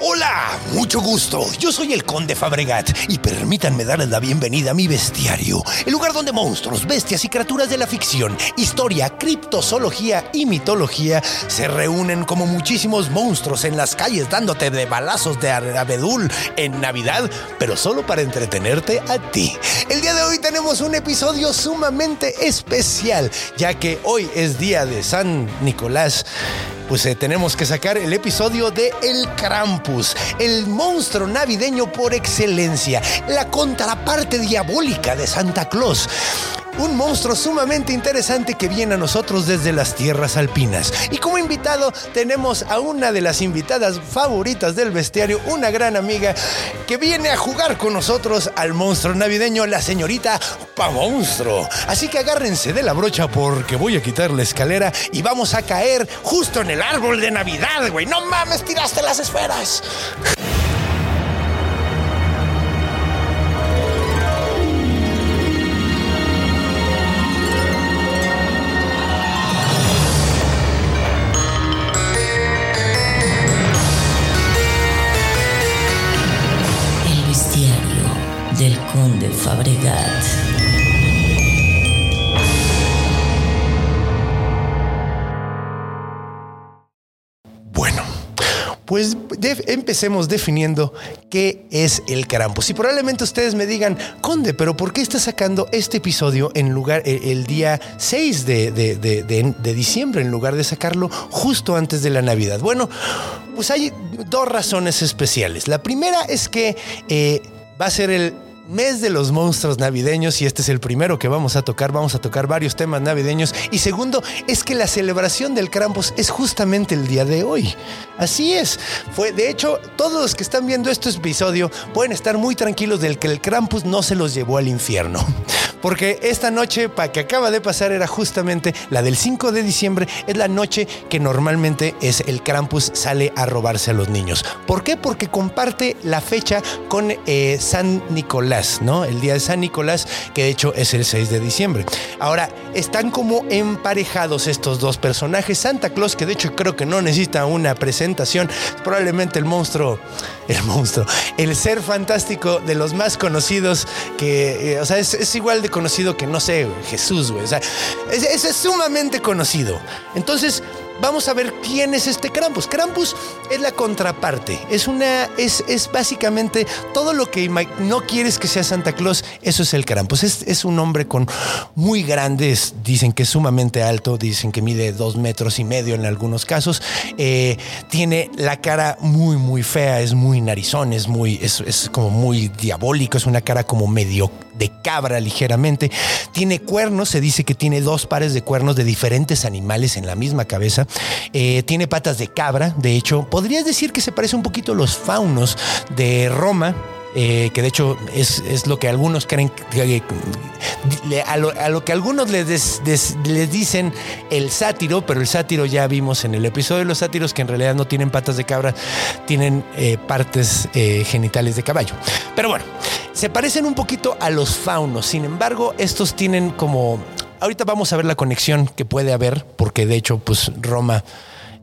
Hola, mucho gusto. Yo soy el Conde Fabregat y permítanme darles la bienvenida a mi bestiario, el lugar donde monstruos, bestias y criaturas de la ficción, historia, criptozoología y mitología se reúnen como muchísimos monstruos en las calles dándote de balazos de abedul en Navidad, pero solo para entretenerte a ti. El día de hoy tenemos un episodio sumamente especial, ya que hoy es día de San Nicolás pues eh, tenemos que sacar el episodio de El Krampus, el monstruo navideño por excelencia, la contraparte diabólica de Santa Claus un monstruo sumamente interesante que viene a nosotros desde las tierras alpinas. Y como invitado tenemos a una de las invitadas favoritas del bestiario, una gran amiga que viene a jugar con nosotros al monstruo navideño, la señorita Pa Monstruo. Así que agárrense de la brocha porque voy a quitar la escalera y vamos a caer justo en el árbol de Navidad, güey. No mames, tiraste las esferas. Fabregat. Bueno, pues empecemos definiendo qué es el Krampus. Y probablemente ustedes me digan, Conde, pero ¿por qué está sacando este episodio en lugar el, el día 6 de, de- de- de- de diciembre en lugar de sacarlo justo antes de la Navidad? Bueno, pues hay dos razones especiales. La primera es que eh, va a ser el mes de los monstruos navideños y este es el primero que vamos a tocar. Vamos a tocar varios temas navideños. Y segundo, es que la celebración del Krampus es justamente el día de hoy. Así es. Fue, de hecho, todos los que están viendo este episodio pueden estar muy tranquilos del que el Krampus no se los llevó al infierno. Porque esta noche pa, que acaba de pasar era justamente la del 5 de diciembre. Es la noche que normalmente es el Krampus sale a robarse a los niños. ¿Por qué? Porque comparte la fecha con eh, San Nicolás, ¿no? El día de San Nicolás, que de hecho es el 6 de diciembre. Ahora, están como emparejados estos dos personajes. Santa Claus, que de hecho creo que no necesita una presentación, probablemente el monstruo, el monstruo, el ser fantástico de los más conocidos, que, eh, o sea, es, igual de conocido que, no sé, Jesús, güey. O sea, es- es sumamente conocido. Entonces, vamos a ver quién es este Krampus. Krampus es la contraparte. Es una, es, es básicamente todo lo que no quieres que sea Santa Claus, eso es el Krampus. Es, es un hombre con muy grandes, dicen que es sumamente alto, dicen que mide dos metros y medio en algunos casos. Eh, tiene la cara muy, muy fea, es muy narizón, es muy, es, es como muy diabólico, es una cara como medio de cabra ligeramente. Tiene cuernos, se dice que tiene dos pares de cuernos de diferentes animales en la misma cabeza. Eh, tiene patas de cabra, de hecho, podrías decir que se parece un poquito a los faunos de Roma. eh, que de hecho es, es lo que algunos creen, que- a, lo, que algunos les, les dicen el sátiro, pero el sátiro ya vimos en el episodio de los sátiros que en realidad no tienen patas de cabra, tienen eh, partes eh, genitales de caballo. Pero bueno, se parecen un poquito a los faunos, sin embargo, estos tienen como... Ahorita vamos a ver la conexión que puede haber, porque de hecho, pues Roma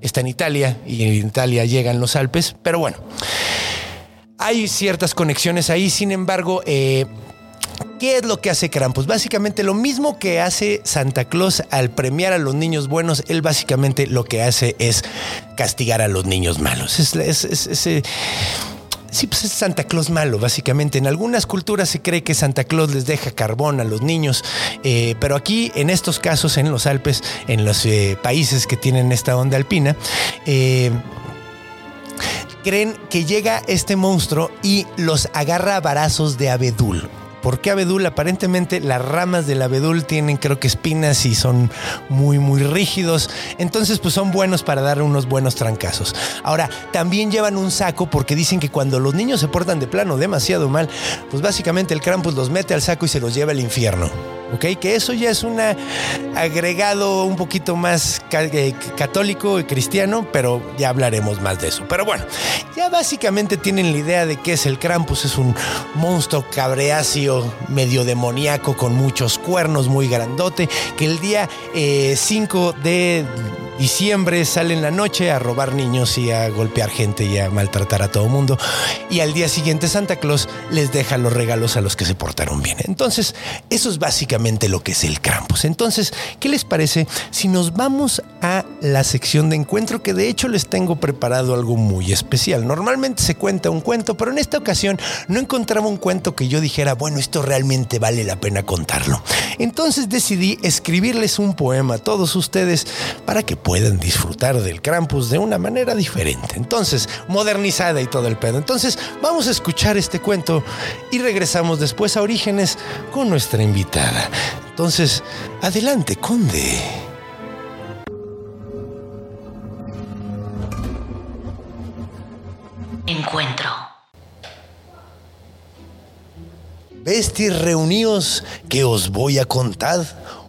está en Italia y en Italia llegan los Alpes, pero bueno, hay ciertas conexiones ahí, sin embargo, eh, ¿Qué es lo que hace Krampus? Básicamente lo mismo que hace Santa Claus al premiar a los niños buenos, él básicamente lo que hace es castigar a los niños malos. Es, Sí, pues es Santa Claus malo, básicamente. En algunas culturas se cree que Santa Claus les deja carbón a los niños, eh, pero aquí, en estos casos, en los Alpes, en los eh, países que tienen esta onda alpina, eh, creen que llega este monstruo y los agarra a varazos de abedul. ¿Por qué abedul? Aparentemente las ramas del abedul tienen creo que espinas y son muy muy rígidos, entonces pues son buenos para dar unos buenos trancazos. Ahora, también llevan un saco porque dicen que cuando los niños se portan de plano demasiado mal, pues básicamente el Krampus los mete al saco y se los lleva al infierno. ¿Ok? Que eso ya es un agregado un poquito más eh, católico y cristiano, pero ya hablaremos más de eso. Pero bueno, ya básicamente tienen la idea de que es el Krampus, es un monstruo cabreáceo, medio demoníaco, con muchos cuernos, muy grandote, que el día 5 eh, de diciembre sale en la noche a robar niños y a golpear gente y a maltratar a todo mundo. Y al día siguiente Santa Claus les deja los regalos a los que se portaron bien. Entonces, eso es básicamente lo que es el campus. Entonces, ¿qué les parece si nos vamos a la sección de encuentro que de hecho les tengo preparado algo muy especial? Normalmente se cuenta un cuento, pero en esta ocasión no encontraba un cuento que yo dijera, bueno, esto realmente vale la pena contarlo. Entonces decidí escribirles un poema a todos ustedes para que pueden disfrutar del Krampus de una manera diferente. Entonces, modernizada y todo el pedo. Entonces, vamos a escuchar este cuento y regresamos después a Orígenes con nuestra invitada. Entonces, adelante, conde. Encuentro. Besties reuníos que os voy a contar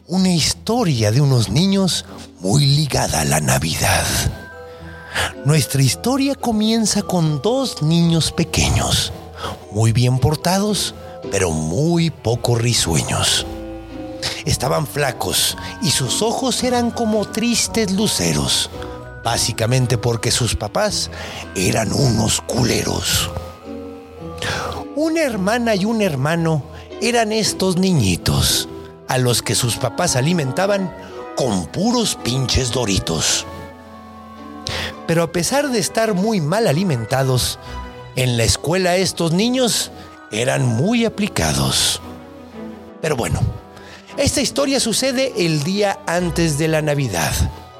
una historia de unos niños muy ligada a la Navidad. Nuestra historia comienza con dos niños pequeños, muy bien portados, pero muy poco risueños. Estaban flacos y sus ojos eran como tristes luceros, básicamente porque sus papás eran unos culeros. Una hermana y un hermano eran estos niñitos a los que sus papás alimentaban con puros pinches doritos. Pero a pesar de estar muy mal alimentados, en la escuela estos niños eran muy aplicados. Pero bueno, esta historia sucede el día antes de la Navidad.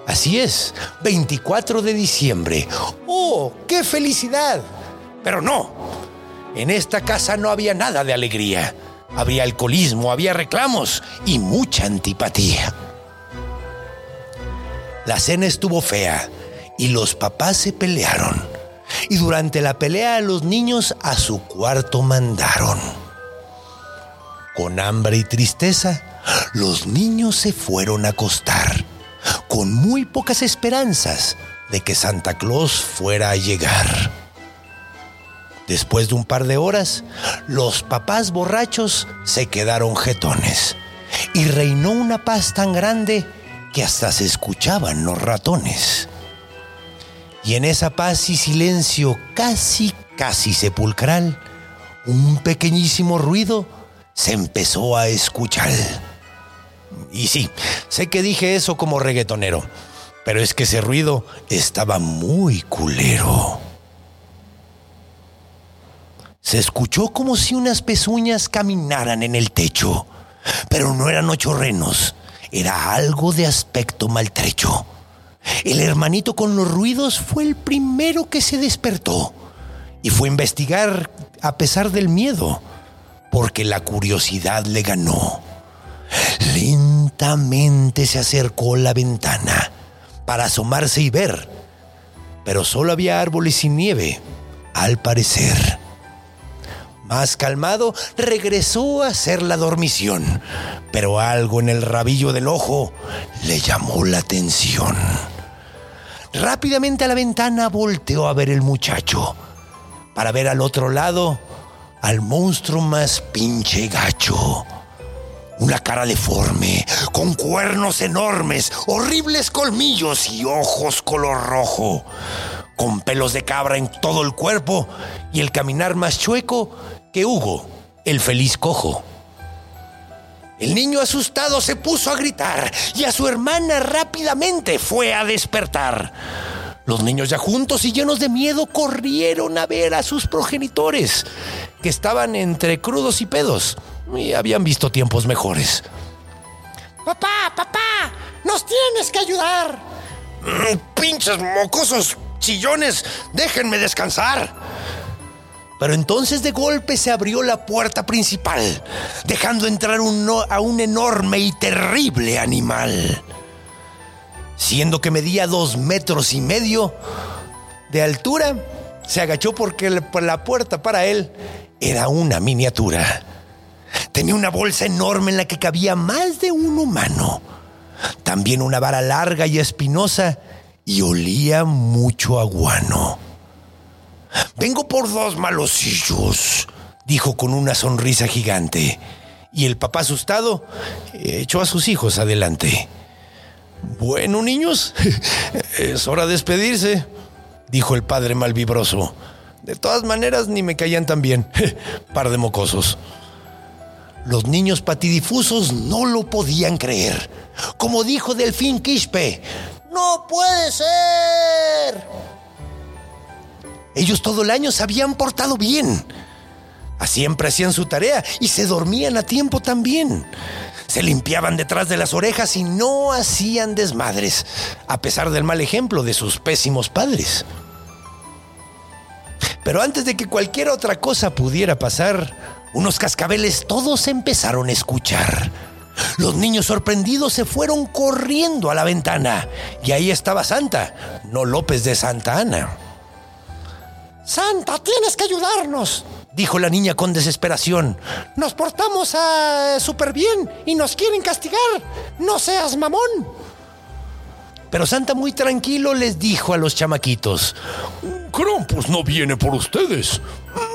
Así es, 24 de diciembre. ¡Oh, qué felicidad! Pero no, en esta casa no había nada de alegría. Había alcoholismo, había reclamos y mucha antipatía. La cena estuvo fea y los papás se pelearon. Y durante la pelea los niños a su cuarto mandaron. Con hambre y tristeza, los niños se fueron a acostar, con muy pocas esperanzas de que Santa Claus fuera a llegar. Después de un par de horas, los papás borrachos se quedaron jetones y reinó una paz tan grande que hasta se escuchaban los ratones. Y en esa paz y silencio casi, casi sepulcral, un pequeñísimo ruido se empezó a escuchar. Y sí, sé que dije eso como reggaetonero, pero es que ese ruido estaba muy culero. Se escuchó como si unas pezuñas caminaran en el techo, pero no eran ocho renos, era algo de aspecto maltrecho. El hermanito con los ruidos fue el primero que se despertó y fue a investigar a pesar del miedo, porque la curiosidad le ganó. Lentamente se acercó a la ventana para asomarse y ver, pero solo había árboles sin nieve, al parecer. Más calmado, regresó a hacer la dormición, pero algo en el rabillo del ojo le llamó la atención. Rápidamente a la ventana volteó a ver el muchacho, para ver al otro lado al monstruo más pinche gacho. Una cara deforme, con cuernos enormes, horribles colmillos y ojos color rojo, con pelos de cabra en todo el cuerpo y el caminar más chueco que Hugo, el feliz cojo. El niño asustado se puso a gritar y a su hermana rápidamente fue a despertar. Los niños ya juntos y llenos de miedo corrieron a ver a sus progenitores, que estaban entre crudos y pedos y habían visto tiempos mejores. Papá, papá, nos tienes que ayudar. Mm, pinches mocosos chillones, déjenme descansar. Pero entonces de golpe se abrió la puerta principal, dejando entrar a un enorme y terrible animal. Siendo que medía dos metros y medio de altura, se agachó porque la puerta para él era una miniatura. Tenía una bolsa enorme en la que cabía más de un humano. También una vara larga y espinosa y olía mucho a guano. Vengo por dos malosillos, dijo con una sonrisa gigante. Y el papá asustado echó a sus hijos adelante. Bueno, niños, es hora de despedirse, dijo el padre malvibroso. De todas maneras, ni me caían tan bien, par de mocosos. Los niños patidifusos no lo podían creer. Como dijo Delfín Quispe, ¡No puede ser! Ellos todo el año se habían portado bien. Siempre hacían su tarea y se dormían a tiempo también. Se limpiaban detrás de las orejas y no hacían desmadres, a pesar del mal ejemplo de sus pésimos padres. Pero antes de que cualquier otra cosa pudiera pasar, unos cascabeles todos empezaron a escuchar. Los niños sorprendidos se fueron corriendo a la ventana y ahí estaba Santa, no López de Santa Ana. Santa, tienes que ayudarnos. Dijo la niña con desesperación. Nos portamos ah, súper bien y nos quieren castigar. No seas mamón. Pero Santa muy tranquilo les dijo a los chamaquitos. Krampus no viene por ustedes.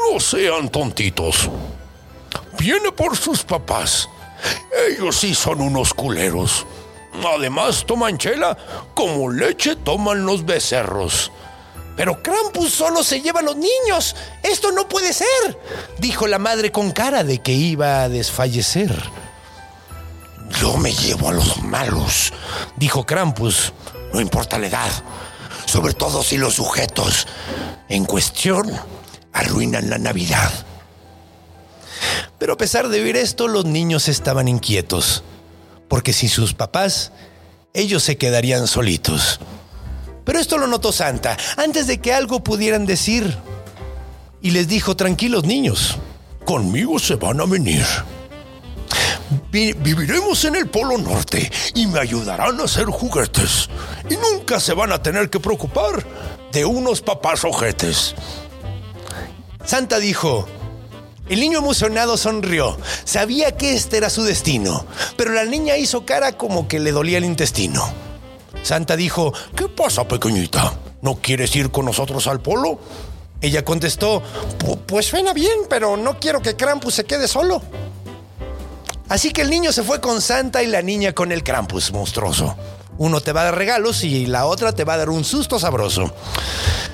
No sean tontitos. Viene por sus papás. Ellos sí son unos culeros. Además toman chela como leche toman los becerros. Pero Krampus solo se lleva a los niños. Esto no puede ser. Dijo la madre con cara de que iba a desfallecer. Yo me llevo a los malos, dijo Krampus. No importa la edad. Sobre todo si los sujetos en cuestión arruinan la Navidad. Pero a pesar de oír esto, los niños estaban inquietos. Porque sin sus papás, ellos se quedarían solitos. Pero esto lo notó Santa antes de que algo pudieran decir. Y les dijo, tranquilos niños, Conmigo se van a venir. Vi- viviremos en el Polo Norte y me ayudarán a hacer juguetes. Y nunca se van a tener que preocupar de unos papás ojetes. Santa dijo, el niño emocionado sonrió, sabía que este era su destino, pero la niña hizo cara como que le dolía el intestino. Santa dijo, ¿Qué pasa, pequeñita? ¿No quieres ir con nosotros al polo? ella contestó, Pu- Pues suena bien, pero no quiero que Krampus se quede solo. Así que el niño se fue con Santa y la niña con el Krampus monstruoso. Uno te va a dar regalos y la otra te va a dar un susto sabroso.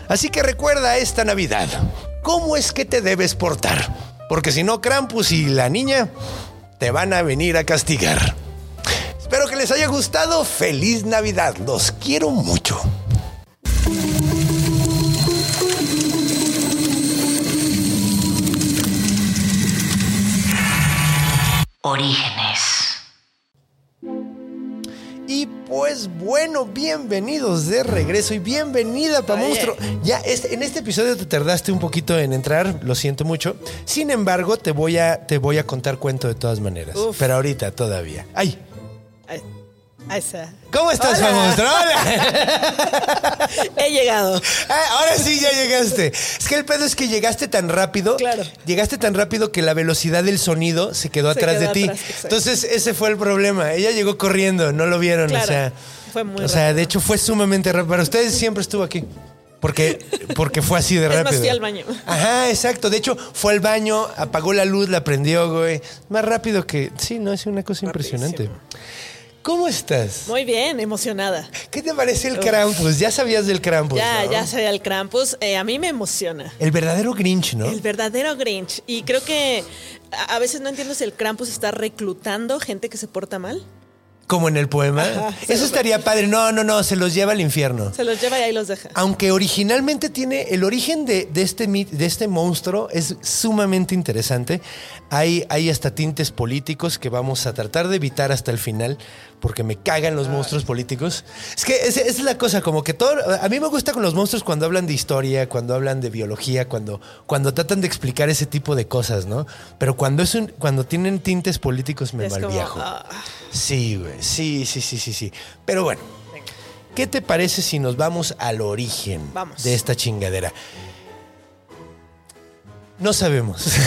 Así que recuerda esta Navidad, ¿cómo es que te debes portar? Porque si no, Krampus y la niña te van a venir a castigar. Espero que les haya gustado. Feliz Navidad. Los quiero mucho. Orígenes. Y pues bueno, bienvenidos de regreso y bienvenida pa monstruo. Ya este- en este episodio te tardaste un poquito en entrar, lo siento mucho. Sin embargo, te voy a te voy a contar cuento de todas maneras, Uf. pero ahorita todavía. Ay, Ahí, está. ¿cómo estás, Hola. monstruo? Hola. He llegado. Ah, ahora sí ya llegaste. Es que el pedo es que llegaste tan rápido. Claro. Llegaste tan rápido que la velocidad del sonido se quedó Se atrás quedó de ti. exacto. Entonces, ese fue el problema. Ella llegó corriendo, no lo vieron. O Claro. sea, Fue muy O sea, rápido. de hecho, fue sumamente rápido. Para ustedes siempre estuvo aquí. Porque, porque fue así de Es más, rápido. fui al baño. Ajá, exacto. De hecho, fue al baño, apagó la luz, la prendió, güey. Más rápido que. Sí, no, es una cosa impresionante. ¿Cómo estás? Muy bien, emocionada. ¿Qué te parece el Krampus? Ya sabías del Krampus. ya, ¿no? ya sabía el Krampus. Eh, a mí me emociona. El verdadero Grinch, ¿no? El verdadero Grinch. Y creo que a, veces no entiendo si el Krampus está reclutando gente que se porta mal. Como en el poema. Ajá, Eso estaría padre. No, no, no, se los lleva al infierno. Se los lleva y ahí los deja. Aunque originalmente tiene el origen de, de este, de este monstruo es sumamente interesante. Hay, hay hasta tintes políticos que vamos a tratar de evitar hasta el final porque me cagan los monstruos políticos. Es que esa, es la cosa, como que todo... A mí me gusta con los monstruos cuando hablan de historia, cuando hablan de biología, cuando, cuando tratan de explicar ese tipo de cosas, ¿no? Pero cuando, es un, cuando tienen tintes políticos me como, malviajo. ah. Sí, güey. Sí, sí, sí, sí, sí. Pero bueno, ¿qué te parece si nos vamos al origen Vamos. de esta chingadera? No sabemos.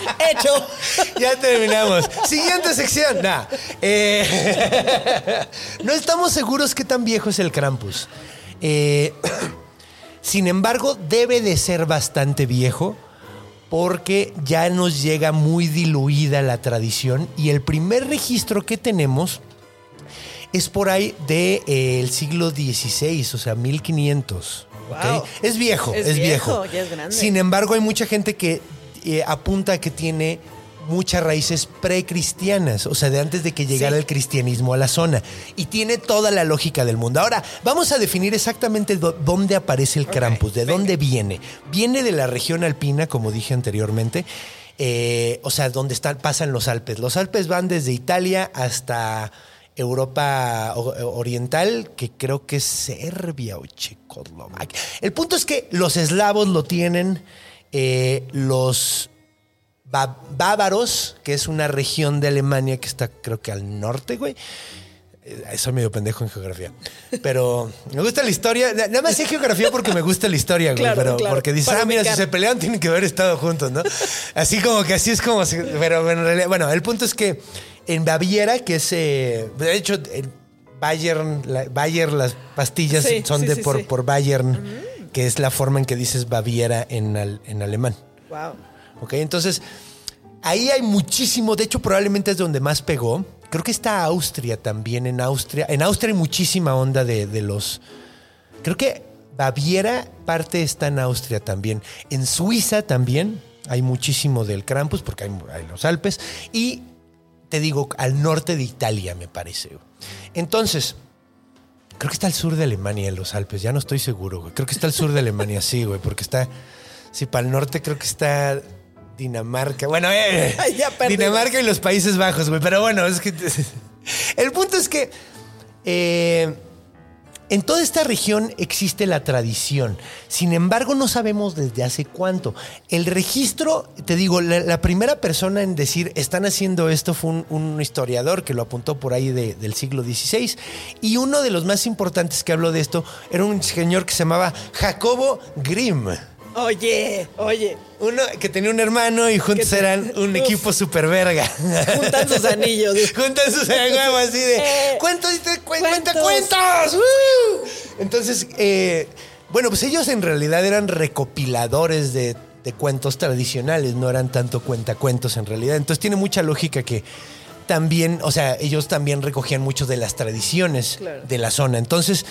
Hecho. ya terminamos. Siguiente sección. Nah. Eh, no estamos seguros qué tan viejo es el Krampus. Eh, sin embargo, debe de ser bastante viejo porque ya nos llega muy diluida la tradición y el primer registro que tenemos es por ahí del siglo XVI, o sea, 1500. ¿ok? Wow. Es viejo, es, Es viejo. viejo, ya es grande. Sin embargo, hay mucha gente que eh, apunta a que tiene muchas raíces precristianas, o sea, de antes de que llegara Sí. el cristianismo a la zona. Y tiene toda la lógica del mundo. Ahora, vamos a definir exactamente dónde aparece el Krampus, de dónde viene. Viene de la región alpina, como dije anteriormente. eh, o sea, donde están, pasan los Alpes. Los Alpes van desde Italia hasta Europa Oriental, que creo que es Serbia o Checoslovaquia. El punto es que los eslavos lo tienen, eh, los bávaros, que es una región de Alemania que está creo que al norte, güey. Eh, Soy medio pendejo en geografía. Pero me gusta la historia. Na- Nada más sé geografía porque me gusta la historia, güey. Claro, pero claro. porque dices, Para ah, mira, si se pelearon tienen que haber estado juntos, ¿no? Así como que así es como. pero en realidad, bueno, el punto es que en Baviera, que es. eh, de hecho, en Bayern, la- Bayer, las pastillas Sí, son sí, de sí, por, por Bayern, que es la forma en que dices Baviera en, al- en alemán. Wow. ¿Ok? Entonces, ahí hay muchísimo. De hecho, probablemente es donde más pegó. Creo que está Austria también. En Austria. En Austria hay muchísima onda de, de los. Creo que Baviera, parte está en Austria también. En Suiza también hay muchísimo del Krampus, porque hay, hay los Alpes. Y te digo, al norte de Italia, me parece. Entonces. Creo que está al sur de Alemania, en los Alpes. Ya no estoy seguro, güey. Creo que está al sur de Alemania, sí, güey. Porque está. Sí, para el norte creo que está Dinamarca. Bueno, eh, Ay, ya perdí. Dinamarca y los Países Bajos, güey. Pero bueno, es que. El punto es que. eh, en toda esta región existe la tradición. Sin embargo, no sabemos desde hace cuánto. El registro, te digo, la, primera persona en decir están haciendo esto fue un, historiador que lo apuntó por ahí de- del siglo XVI. Y uno de los más importantes que habló de esto era un señor que se llamaba Jacobo Grimm. Oye, oye. Uno que tenía un hermano y juntos te- eran un Uf. equipo super verga. Juntan sus anillos. Juntan sus anillos así de Eh, cuentos y te cuen- cuenta cuentos. cuentos. ¡Woo! Entonces, eh, bueno, pues ellos en realidad eran recopiladores de, de cuentos tradicionales, no eran tanto cuentacuentos en realidad. Entonces tiene mucha lógica que también, o sea, ellos también recogían mucho de las tradiciones Claro. de la zona. Entonces,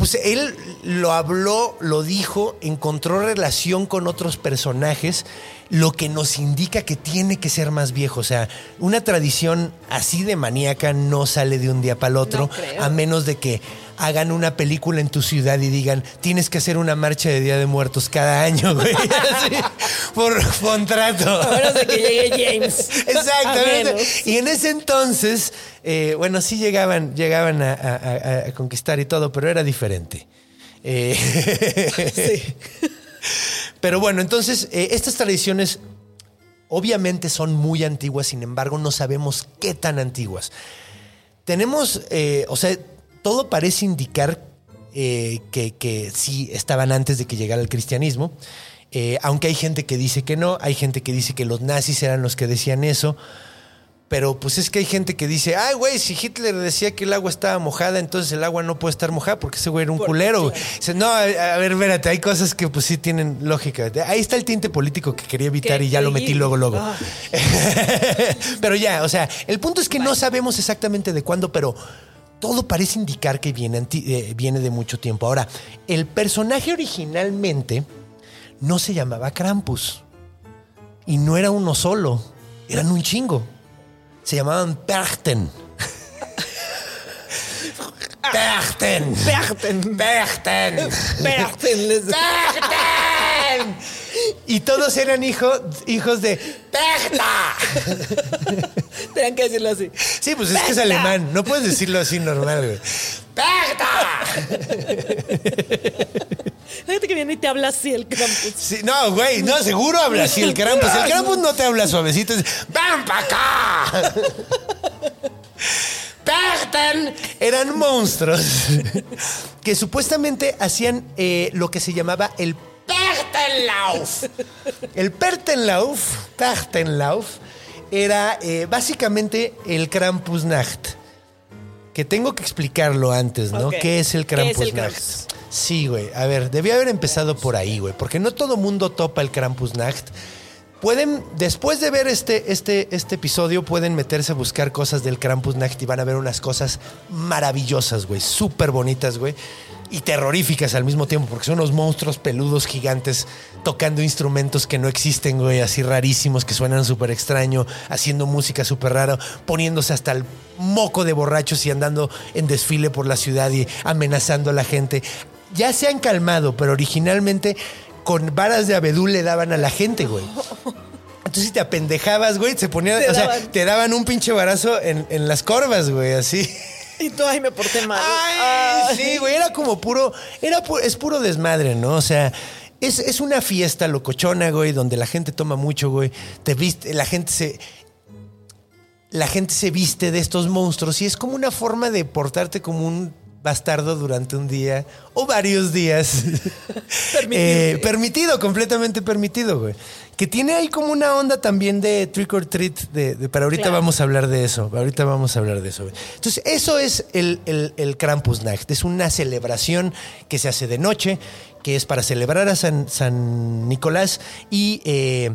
pues él lo habló, lo dijo, encontró relación con otros personajes, lo que nos indica que tiene que ser más viejo. O sea, una tradición así de maníaca no sale de un día para el otro, No a menos de que hagan una película en tu ciudad y digan, tienes que hacer una marcha de Día de Muertos cada año, güey. Así, por contrato. A menos de que llegue James. Exactamente. Y en ese entonces, eh, bueno, sí llegaban, llegaban a, a- a- a conquistar y todo, pero era diferente. Eh, Pero bueno, entonces, eh, estas tradiciones obviamente son muy antiguas, sin embargo, no sabemos qué tan antiguas. Tenemos, eh, o sea, todo parece indicar eh, que, que sí estaban antes de que llegara el cristianismo. Eh, aunque hay gente que dice que no, hay gente que dice que los nazis eran los que decían eso. Pero pues es que hay gente que dice, ay, güey, si Hitler decía que el agua estaba mojada, entonces el agua no puede estar mojada porque ese güey era un culero. güey". claro. Dice, no, a, a ver, espérate, hay cosas que pues sí tienen lógica. Ahí está el tinte político que quería evitar y ya lo metí luego, luego. Ah. pero ya, o sea, el punto es que no sabemos exactamente de cuándo, pero todo parece indicar que viene, eh, viene de mucho tiempo. Ahora, el personaje originalmente no se llamaba Krampus. Y no era uno solo, eran un chingo. se llamaban Perchten. Perchten. Perchten. Perchten. Perchten, ¡Perchten! Y todos eran hijos hijos de Perta. Tenían que decirlo así. Sí, pues es que es alemán. No puedes decirlo así normal, güey. ¡Perta! Fíjate que viene y te habla así el campus. Sí, no, güey, no, seguro habla así el Krampus. El Krampus no te habla suavecito. Es, ¡Ven para acá! Perten eran monstruos que supuestamente hacían eh, lo que se llamaba el Pertenlauf. El Pertenlauf, Pertenlauf, era eh, básicamente el Krampusnacht. Que tengo que explicarlo antes, ¿no? Ok. ¿Qué es el ¿Qué es el Krampusnacht? Krampus? Sí, güey. A ver, debía haber empezado por ahí, güey. Porque no todo mundo topa el Krampusnacht. Pueden, después de ver este, este, este episodio, pueden meterse a buscar cosas del Krampusnacht y van a ver unas cosas maravillosas, güey. Súper bonitas, güey. Y terroríficas al mismo tiempo, porque son unos monstruos peludos gigantes tocando instrumentos que no existen, güey, así rarísimos, que suenan súper extraño, haciendo música súper rara, poniéndose hasta el moco de borrachos y andando en desfile por la ciudad y amenazando a la gente. Ya se han calmado, pero originalmente con varas de abedul le daban a la gente, güey. Entonces si te apendejabas, güey, se ponían, o sea, te daban un pinche barazo en, en las corvas, güey, así. Y tú, ay, me porté mal. Ay, Ay. sí, güey, era como puro, era pu- es puro desmadre, ¿no? O sea, es, es una fiesta locochona, güey, donde la gente toma mucho, güey. Te viste, la gente se, la gente se viste de estos monstruos y es como una forma de portarte como un bastardo durante un día o varios días. Permitido. Eh, permitido, completamente permitido, güey. Que tiene ahí como una onda también de trick or treat, de, de- pero ahorita Claro. vamos a hablar de eso. Ahorita vamos a hablar de eso. Entonces, eso es el, el, el Krampusnacht. Es una celebración que se hace de noche, que es para celebrar a San, San Nicolás y eh,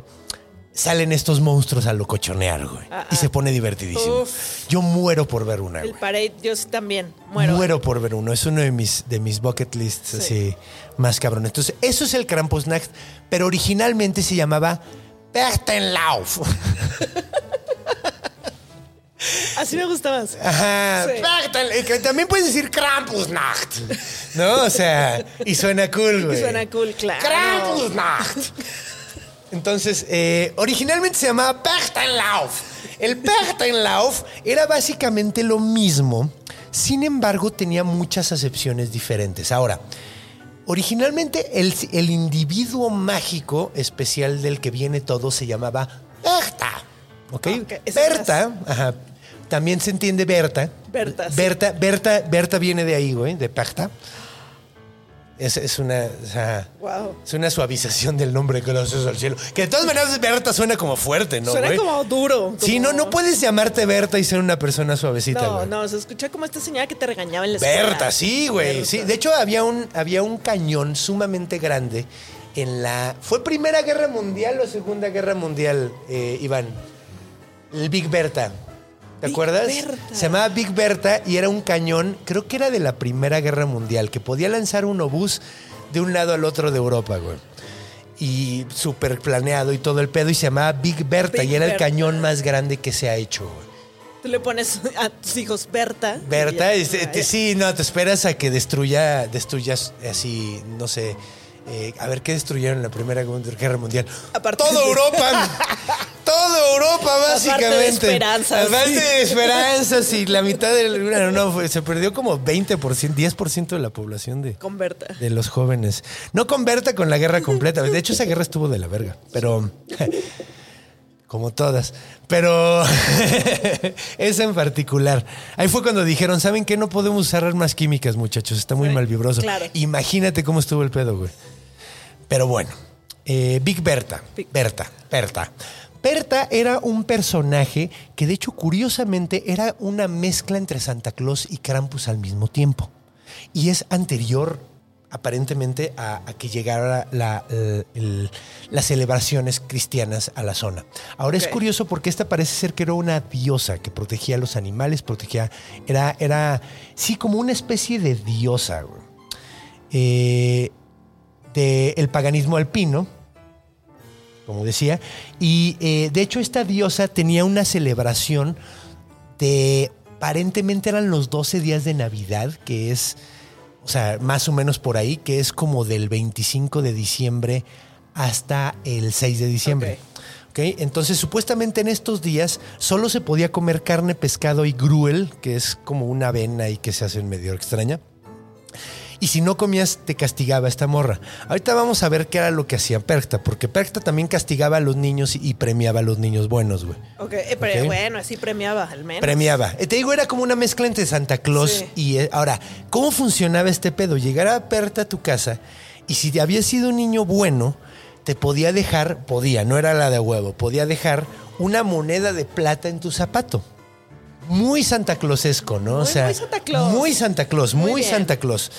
salen estos monstruos a locochonear, güey. Ah, y se ah. pone divertidísimo. Uf. Yo muero por ver una, El güey. parade, yo sí también muero. Muero por ver uno. Es uno de mis, de mis bucket lists así más cabrón. Entonces, eso es el Krampusnacht, pero originalmente se llamaba Pertenlauf. Así me gusta más. Ajá. Sí. También puedes decir Krampusnacht. ¿No? O sea, y suena cool, güey. Suena cool, claro. Krampusnacht. Entonces, eh, originalmente se llamaba Pertenlauf. El Pertenlauf era básicamente lo mismo, sin embargo, tenía muchas acepciones diferentes. Ahora, originalmente el, el individuo mágico especial del que viene todo se llamaba Berta. ¿Ok? Esa Berta, ajá, también se entiende Berta. Berta, sí. Berta, Berta, Berta viene de ahí, güey, de Berta. Es, es una. o sea, Wow. es una suavización del nombre gracias al cielo. Que de todas maneras Berta suena como fuerte, ¿no? Suena güey? como duro. Sí, no, como- no puedes llamarte Berta y ser una persona suavecita, No, güey. no, se escucha como esta señora que te regañaba en la escuela. Berta, sí, güey. Berta. Sí, de hecho había un, había un cañón sumamente grande en la. ¿Fue Primera Guerra Mundial o Segunda Guerra Mundial, eh, Iván? El Big Berta. ¿Te Big acuerdas? Berta. Se llamaba Big Berta y era un cañón, creo que era de la Primera Guerra Mundial, que podía lanzar un obús de un lado al otro de Europa, güey. Y súper planeado y todo el pedo, y se llamaba Big Berta, Big y era el cañón más grande que se ha hecho, güey. Tú le pones a tus hijos Berta. Berta, te- sí, no, te esperas a que destruya, destruyas así, no sé. Eh, a ver qué destruyeron en la Primera Guerra Mundial. Aparte Toda de- Europa. Toda Europa, básicamente. de esperanzas. Aparte de esperanzas y la mitad del. No, no, fue- se perdió como 20%, 10% de la población de, Con Berta. de los jóvenes. No con Berta con la guerra completa. De hecho, esa guerra estuvo de la verga. Pero. Como todas. Pero esa en particular. Ahí fue cuando dijeron, ¿saben qué? No podemos usar armas químicas, muchachos. Está muy Sí, mal vibroso. claro. Imagínate cómo estuvo el pedo, güey. Pero bueno. eh, Big Berta. Big- Berta. Berta. Berta era un personaje que de hecho curiosamente era una mezcla entre Santa Claus y Krampus al mismo tiempo. Y es anterior aparentemente a, a que llegara la- el- el- las celebraciones cristianas a la zona. Ahora es curioso porque esta parece ser que era una diosa que protegía a los animales, protegía, era, era, sí, como una especie de diosa. Eh, del paganismo alpino, como decía, y eh, de hecho esta diosa tenía una celebración de aparentemente eran los 12 días de Navidad, que es, o sea, más o menos por ahí, que es como del 25 de diciembre hasta el 6 de diciembre. Ok, Entonces, supuestamente en estos días solo se podía comer carne, pescado y gruel, que es como una avena y que se hace medio extraña. Y si no comías, te castigaba esta morra. Ahorita vamos a ver qué era lo que hacía Perkta, porque Perkta también castigaba a los niños y- premiaba a los niños buenos, güey. Ok, eh, pero bueno, así premiaba al menos. Premiaba. Eh, Te digo, era como una mezcla entre Santa Claus Sí. y... eh, ahora, ¿cómo funcionaba este pedo? Llegar a Perta a tu casa y si te había sido un niño bueno, te podía dejar, podía, no era la de huevo, podía dejar una moneda de plata en tu zapato. Muy Santa Clausesco, ¿no? Muy- muy Santa Claus. Muy Santa Claus, muy. Santa Claus.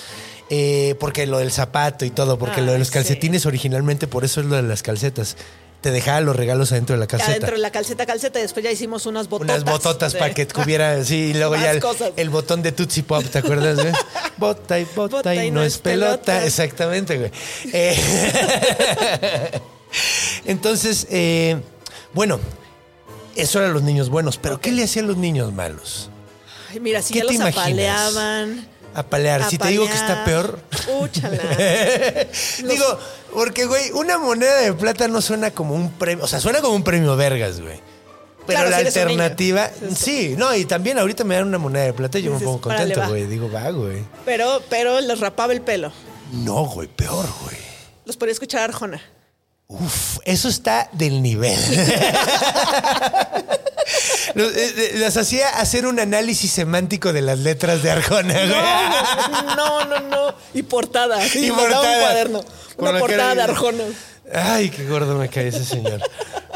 Eh, porque lo del zapato y todo, porque lo de los sí. calcetines originalmente, por eso es lo de las calcetas. Te dejaba los regalos adentro de la calceta. Adentro de la calceta, calceta, después ya hicimos unas bototas. Unas bototas de- para que tuviera, sí, y luego ya el, el botón de Tootsie Pop, ¿te acuerdas? güey? Bota y bota, y, no es pelota. Exactamente, güey. Eh, Entonces, eh, bueno, eso eran los niños buenos, pero ¿qué le hacían los niños malos? Ay, mira, si ¿Qué ya te los imaginas? apaleaban. Apalear. Si te digo que está peor. Úchala. Digo, porque, güey, una moneda de plata no suena como un premio. O sea, suena como un premio vergas, güey. Pero Claro, la si alternativa, Sí, no, y también ahorita me dan una moneda de plata y yo me pongo contento, güey. Digo, va, güey. Pero, pero les rapaba el pelo. No, güey, peor, güey. Los podía escuchar Arjona. Uf, eso está del nivel. Eh, eh, Las hacía hacer un análisis semántico de las letras de Arjona. No, no, no. Y portada. Y Y portada. un cuaderno. Una portada de- Arjona. Ay, qué gordo me cae ese señor.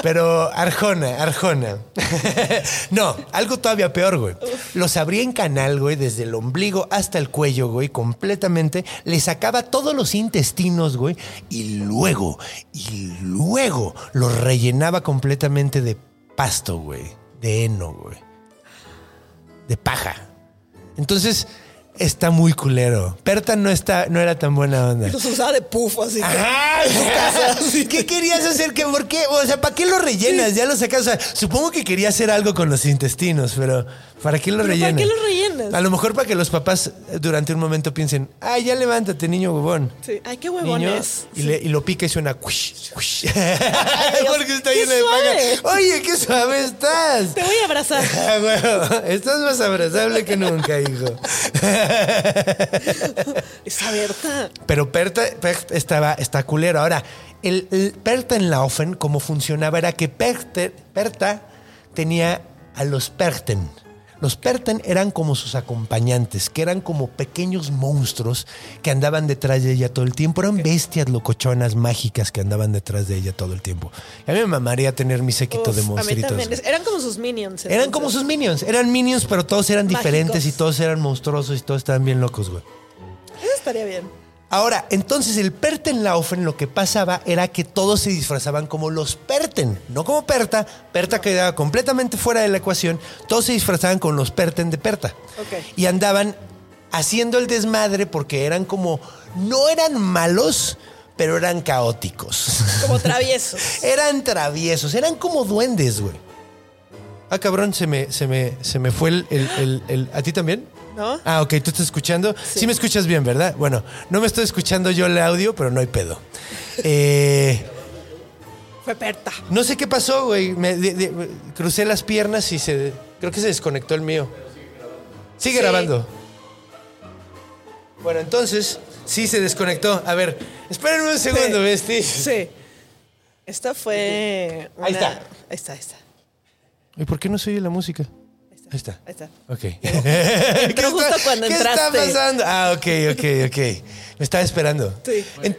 Pero Arjona, Arjona. No, algo todavía peor, güey. Los abría en canal, güey, desde el ombligo hasta el cuello, güey, completamente. Le sacaba todos los intestinos, güey, y luego, y luego los rellenaba completamente de pasto, güey. De heno, güey. De paja. Entonces, está muy culero. Perta no, está, no era tan buena onda. Los usaba de pufo así. Ajá, ¿Qué querías hacer? ¿Qué, ¿Por qué? O sea, ¿para qué lo rellenas? Ya lo sacas. O sea, supongo que quería hacer algo con los intestinos, pero ¿para qué lo ¿Pero rellenas? para qué lo rellenas? A lo mejor para que los papás eh, durante un momento piensen, ay, ya levántate, niño huevón. Sí. Ay, qué Niño, huevones. y, le- y lo pica y suena cuish, cuish. Dios, Porque está lleno de paja. Oye, qué suave estás. Te voy a abrazar. Ah, bueno, estás más abrazable que nunca, hijo. Esa Berta. Pero Perta, Perta estaba, está culero. Ahora, el, el Pertenlaufen, como funcionaba, era que Perta, Perta tenía a los Perten. Los Perten eran como sus acompañantes, que eran como pequeños monstruos que andaban detrás de ella todo el tiempo. Eran bestias locochonas mágicas que andaban detrás de ella todo el tiempo. Y a mí me mamaría tener mi séquito Uf, de a mí monstruitos. Eran como sus minions. Eran como sus minions. Eran minions, pero todos eran diferentes y todos eran monstruosos y todos estaban bien locos, güey. Eso estaría bien. Ahora, entonces el Pertenlaufen lo que pasaba era que todos se disfrazaban como los Perten, no como Perta. Perta quedaba completamente fuera de la ecuación. Todos se disfrazaban con los Perten de Perta. Ok. Y andaban haciendo el desmadre porque eran como, no eran malos, pero eran caóticos. Como traviesos. eran traviesos, eran como duendes, güey. Ah, cabrón, se me, se me, se me fue el, el- el- el- ¿A ti también? ¿No? Ah, ok, tú estás escuchando. Sí. me escuchas bien, ¿verdad? Bueno, no me estoy escuchando yo el audio, pero no hay pedo. Eh, Fue Berta. no sé qué pasó, güey. Me de- de- crucé las piernas y se. Creo que se desconectó el mío. Sigue Sí. grabando. Bueno, entonces, sí se desconectó. A ver, espérenme un segundo, Sí. Besti. Sí. Esta fue. una- Ahí está. Ahí está, ahí está. ¿Y por qué no se oye la música? Ahí está. Ahí está. Ok. ¿Qué justo cuando ¿Qué entraste. está pasando? Ah, ok, ok, ok. Me estaba esperando. Sí. En-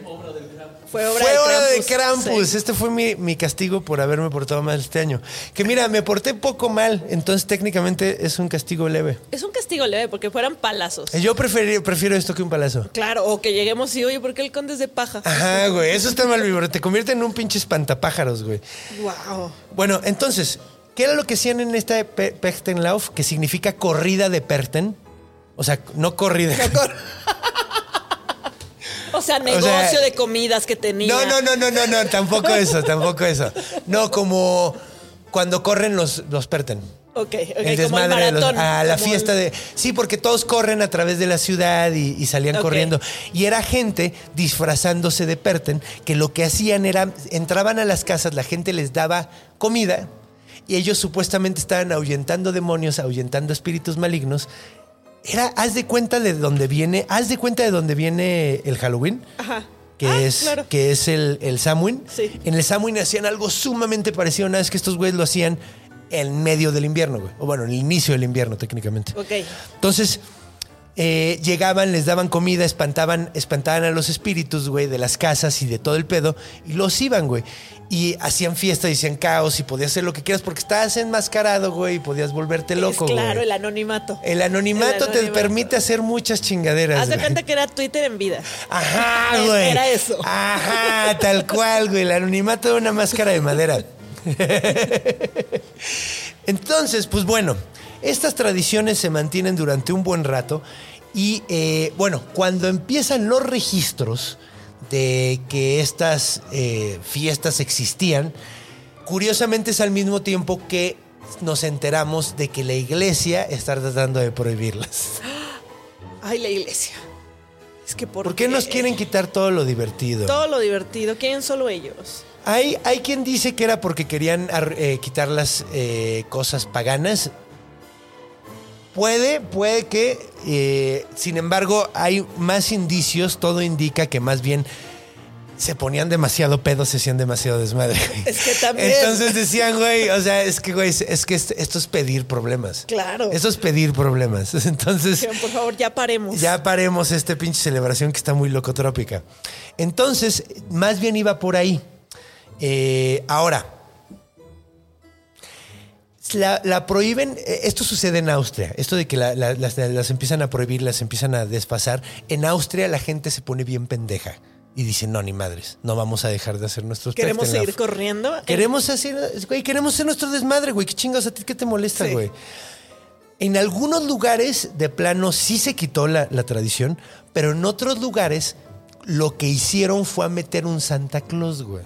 Fue obra fue de hora de Krampus. Krampus. Sí. Este fue mi, mi castigo por haberme portado mal este año. Que mira, me porté poco mal, entonces técnicamente es un castigo leve. Es un castigo leve porque fueran palazos. Yo preferí- prefiero esto que un palazo. Claro, o que lleguemos y, oye, ¿por qué el conde es de paja? Ajá, güey. Eso está mal. Te convierte en un pinche espantapájaros, güey. Wow. Bueno, entonces, ¿qué era lo que hacían en esta Pe- Pertenlauf? Que significa corrida de Perten. O sea, no corrida. O sea, negocio sea, de comidas que tenía. No, no, no, no, no, no, tampoco eso, tampoco eso. No, como cuando corren los, los Perten. Ok, ok, el como el desmadre de los- maratón. a la como fiesta el- de sí porque todos corren a través de la ciudad y, y salían corriendo y era gente disfrazándose de Perten que lo que hacían era entraban a las casas la gente les daba comida y ellos supuestamente estaban ahuyentando demonios ahuyentando espíritus malignos era haz de cuenta de dónde viene haz de cuenta de dónde viene el Halloween Ajá. que Ah, es claro. que es el, el Samhain. Sí. En el Samhain hacían algo sumamente parecido, nada es que estos güeyes lo hacían en medio del invierno, güey. O bueno, en el inicio del invierno, técnicamente. Ok. Entonces, eh, llegaban, les daban comida, espantaban, espantaban a los espíritus, güey, de las casas y de todo el pedo, y los iban, güey. Y hacían fiesta, y hacían caos, y podías hacer lo que quieras, porque estabas enmascarado, güey, y podías volverte loco, es claro, güey. el anonimato. El anonimato El te anonimato. permite hacer muchas chingaderas. Haz de cuenta que era Twitter en vida. Ajá, güey. era eso. Ajá, tal cual, güey. El anonimato de una máscara de madera. Entonces, pues bueno, estas tradiciones se mantienen durante un buen rato y eh, bueno, cuando empiezan los registros de que estas eh, fiestas existían, curiosamente es al mismo tiempo que nos enteramos de que la iglesia está tratando de prohibirlas. Ay, la iglesia. Es que por, ¿Por qué nos quieren quitar todo lo divertido? Todo lo divertido. ¿Quieren solo ellos? Hay, hay quien dice que era porque querían eh, quitar las eh, cosas paganas. Puede, puede que. eh, sin embargo, hay más indicios. Todo indica que más bien se ponían demasiado pedos, se hacían demasiado desmadre. güey. Es que también. Entonces decían, güey, o sea, es que, güey, es que esto es pedir problemas. Claro. Esto es pedir problemas. Entonces. Por favor, ya paremos. Ya paremos esta pinche celebración que está muy locotrópica. Entonces, más bien iba por ahí. Eh, ahora, la, la prohíben, eh, esto sucede en Austria, esto de que la- la- las, las empiezan a prohibir, las empiezan a desfasar. En Austria la gente se pone bien pendeja y dice, no, ni madres, no vamos a dejar de hacer nuestros Queremos seguir corriendo. Queremos hacer, güey, queremos hacer nuestro desmadre, güey. ¿Qué chingados a ti qué te molesta, Sí. güey? En algunos lugares de plano sí se quitó la, la tradición, pero en otros lugares lo que hicieron fue a meter un Santa Claus, güey.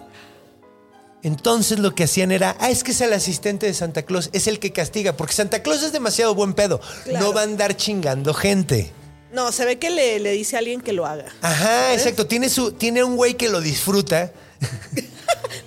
Entonces lo que hacían era, ah, es que es el asistente de Santa Claus, es el que castiga, porque Santa Claus es demasiado buen pedo. Claro. No va a andar chingando gente. No, se ve que le, le dice a alguien que lo haga. Ajá, exacto. Tiene, su, tiene un güey que lo disfruta.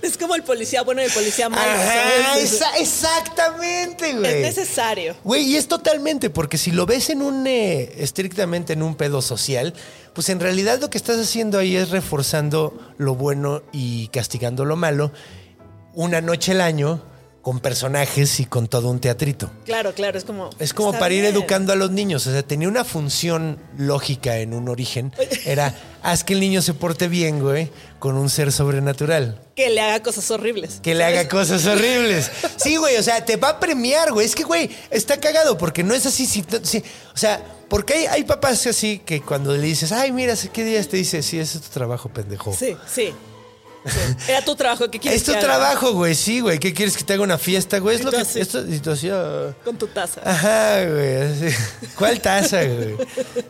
Es como el policía bueno y el policía malo. Ajá, exactamente, güey. Es necesario. Güey, y es totalmente, porque si lo ves en un, eh, estrictamente en un pedo social, pues en realidad lo que estás haciendo ahí es reforzando lo bueno y castigando lo malo, una noche al año, con personajes y con todo un teatrito. Claro, claro, es como. Es como para ir educando a los niños. O sea, tenía una función lógica en un origen. Era, haz que el niño se porte bien, güey, con un ser sobrenatural. Que le haga cosas horribles. Que le haga cosas horribles. Sí, güey, o sea, te va a premiar, güey. Es que, güey, está cagado porque no es así. Si, si- o sea, porque hay, hay papás así que cuando le dices, ay, mira, ¿qué días te dice? Sí, ese es tu trabajo, pendejo. Sí, sí. Sí. Era tu trabajo. ¿Qué quieres Es tu que haga? trabajo, güey, sí, güey. ¿Qué quieres que te haga una fiesta, güey? Es lo que. Esto, ah. Con tu taza. Ajá, güey. ¿Cuál taza, güey?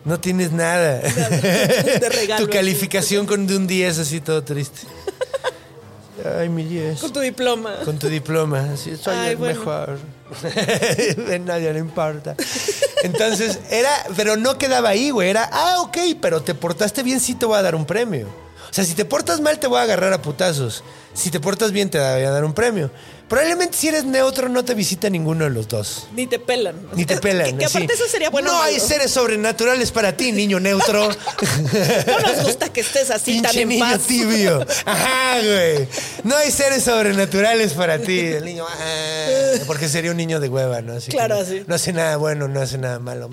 No tienes nada. De regalo. Tu calificación con de un 10 así todo triste. Ay, mi 10. Con tu diploma. Con tu diploma, así soy Ay, el bueno. mejor. Nadie le importa. Entonces, era, pero no quedaba ahí, güey. Era, ah, ok, pero te portaste bien, sí te voy a dar un premio. O sea, si te portas mal, te voy a agarrar a putazos. Si te portas bien, te voy a dar un premio. Probablemente si eres neutro, no te visita ninguno de los dos. Ni te pelan. Ni te pelan. Que, aparte eso sería bueno. No hay seres sobrenaturales para ti, niño neutro. No nos gusta que estés así tan Pinche en niño paz. tibio. Ajá, güey. No hay seres sobrenaturales para ti. El niño, ah, porque sería un niño de hueva, ¿no? Así Claro, así. No hace nada bueno, no hace nada malo.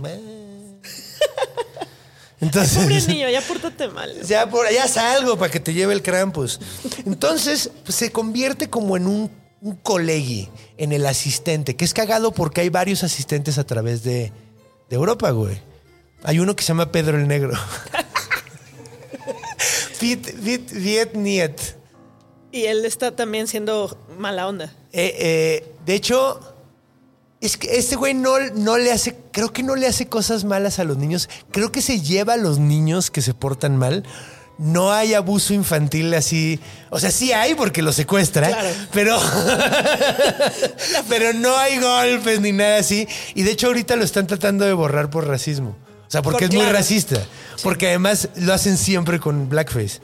Entonces. Pobre niño, ya pórtate mal. Ya, por allá salgo para que te lleve el Krampus. Entonces, pues, se convierte como en un, un colegi, en el asistente, que es cagado porque hay varios asistentes a través de, de Europa, güey. Hay uno que se llama Pedro el Negro. Viet, Viet, Viet Niet. Y él está también siendo mala onda. Eh, eh, de hecho, es que este güey no, no le hace, creo que no le hace cosas malas a los niños. Creo que se lleva a los niños que se portan mal. no hay abuso infantil así. O sea, sí hay porque lo secuestra, Claro. pero, pero no hay golpes ni nada así. Y de hecho ahorita lo están tratando de borrar por racismo. O sea, porque Por- es muy claro. racista. Porque además lo hacen siempre con blackface.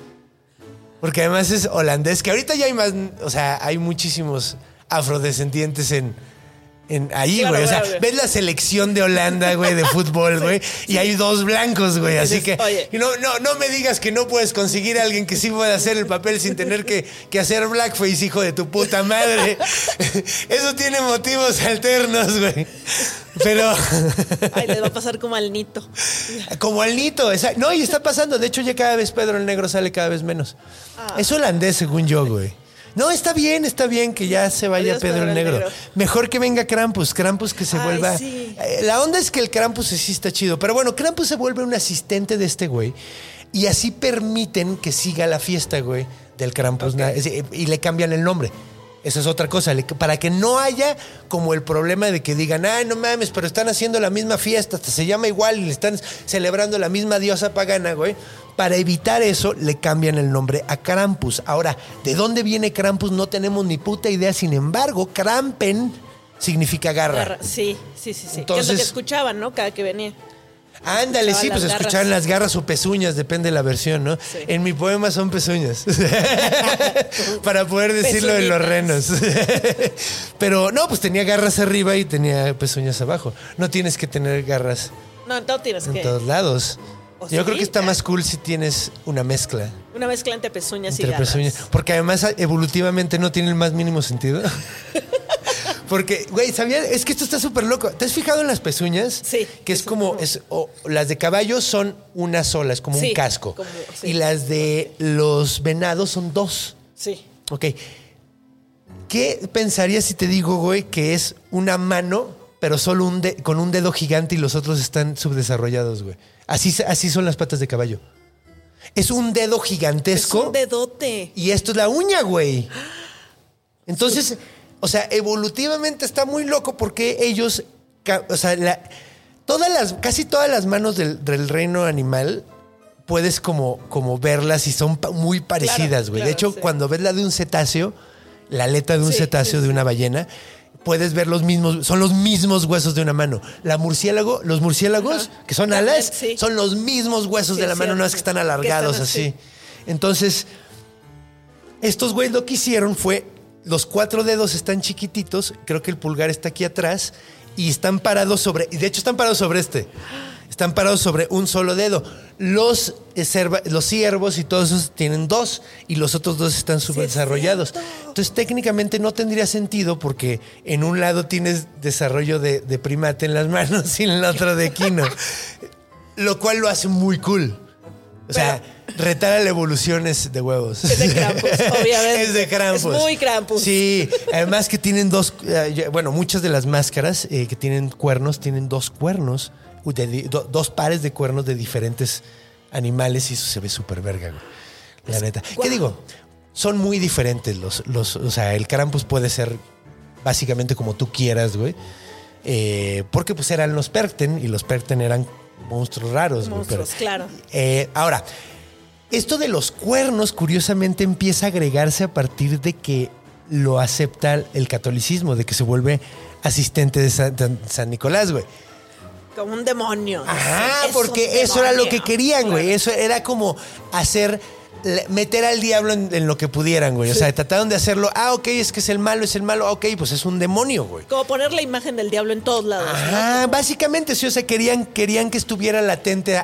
Porque además es holandés, que ahorita ya hay más, o sea, hay muchísimos afrodescendientes en, en ahí, Claro, güey. O sea, güey. ves la selección de Holanda, güey, de fútbol, güey, y hay dos blancos, güey. Así que oye. no, no, no me digas que no puedes conseguir a alguien que sí pueda hacer el papel sin tener que, que hacer blackface, hijo de tu puta madre. Eso tiene motivos alternos, güey. Pero Ay, les va a pasar como al Nito. como al Nito, esa- no, y está pasando. De hecho, ya cada vez Pedro el Negro sale cada vez menos. Ah. Es holandés, según yo, güey. No, está bien, está bien que ya se vaya Adiós, Pedro, el Negro. Negro. Mejor que venga Krampus, Krampus que se Ay, vuelva. sí. Eh, La onda es que el Krampus sí está chido, pero bueno, Krampus se vuelve un asistente de este güey y así permiten que siga la fiesta, güey, del Krampus y le cambian el nombre. Esa es otra cosa, para que no haya como el problema de que digan, ay, no mames, pero están haciendo la misma fiesta, hasta se llama igual y le están celebrando la misma diosa pagana, güey. Para evitar eso, le cambian el nombre a Krampus. Ahora, ¿de dónde viene Krampus? No tenemos ni puta idea. Sin embargo, Krampen significa garra. Garra. Sí, sí, sí, sí. que es lo Entonces- que escuchaban, ¿no? Cada que venía. Ándale, Escuchaban sí, pues las escuchaban garras. las garras o pezuñas, depende de la versión, ¿no? Sí. En mi poema son pezuñas. Para poder decirlo en los renos. Pero no, pues tenía garras arriba y tenía pezuñas abajo. No tienes que tener garras No, entonces tienes en que. todos lados. ¿O Yo sí? creo que está más cool si tienes una mezcla Una mezcla entre pezuñas y garras. pezuñas. Porque además evolutivamente no tiene el más mínimo sentido. Porque, güey, ¿sabías? Es que esto está súper loco. ¿Te has fijado en las pezuñas? Sí. Que es como, es, las de caballo son una sola, es como un casco. como- sí. Y las de los venados son dos. Sí. Ok. ¿Qué pensarías si te digo, güey, que es una mano, pero solo un de- con un dedo gigante y los otros están subdesarrollados, güey? Así, así son las patas de caballo. Es un dedo Es gigantesco. un dedote. Y esto es la uña, güey. Entonces, o sea, evolutivamente está muy loco porque ellos, o sea, la- todas las, casi todas las manos del, del reino animal puedes como, como verlas y son muy parecidas, güey. de claro, hecho, sí. cuando ves la de un cetáceo, la aleta de un Sí, cetáceo sí, de una ballena, puedes ver los mismos, son los mismos huesos de una mano. La murciélago, los murciélagos, Ajá. que son alas, son los mismos huesos de la mano, no es que están Que están alargados así. así. Entonces, estos güeyes lo que hicieron fue, los cuatro dedos están chiquititos, creo que el pulgar está aquí atrás, y están parados sobre, y de hecho están parados sobre este, están parados sobre un solo dedo. Los, cerva- los ciervos y todos esos tienen dos, y los otros dos están subdesarrollados. Entonces técnicamente no tendría sentido porque en un lado tienes desarrollo de, de primate en las manos y en el otro de quino, lo cual lo hace muy cool. O sea, retar a la evolución es de huevos. Es de Krampus, obviamente. es de Krampus. Es muy Krampus. Sí, además que tienen dos, eh, bueno, muchas de las máscaras eh, que tienen cuernos tienen dos cuernos, de do- dos pares de cuernos de diferentes animales y eso se ve súper verga, güey. La neta. ¿Qué digo? Son muy diferentes los, los, o sea, el Krampus puede ser básicamente como tú quieras, güey. Eh, porque pues eran los Perkten y los Perkten eran monstruos raros, güey. Monstruos, pero- claro. eh, ahora, esto de los cuernos, curiosamente, empieza a agregarse a partir de que lo acepta el catolicismo, de que se vuelve asistente de San, Nicolás, güey. Como un demonio. Ajá, Es porque eso era lo que querían, güey. Claro. Eso era como hacer, meter al diablo en, en lo que pudieran, güey. O sea, trataron de hacerlo, ah, ok, es que es el malo, es el malo, ah, ok, pues es un demonio, güey. Como poner la imagen del diablo en todos lados. ¿no? Ajá, básicamente sí, o sea, querían, querían que estuviera latente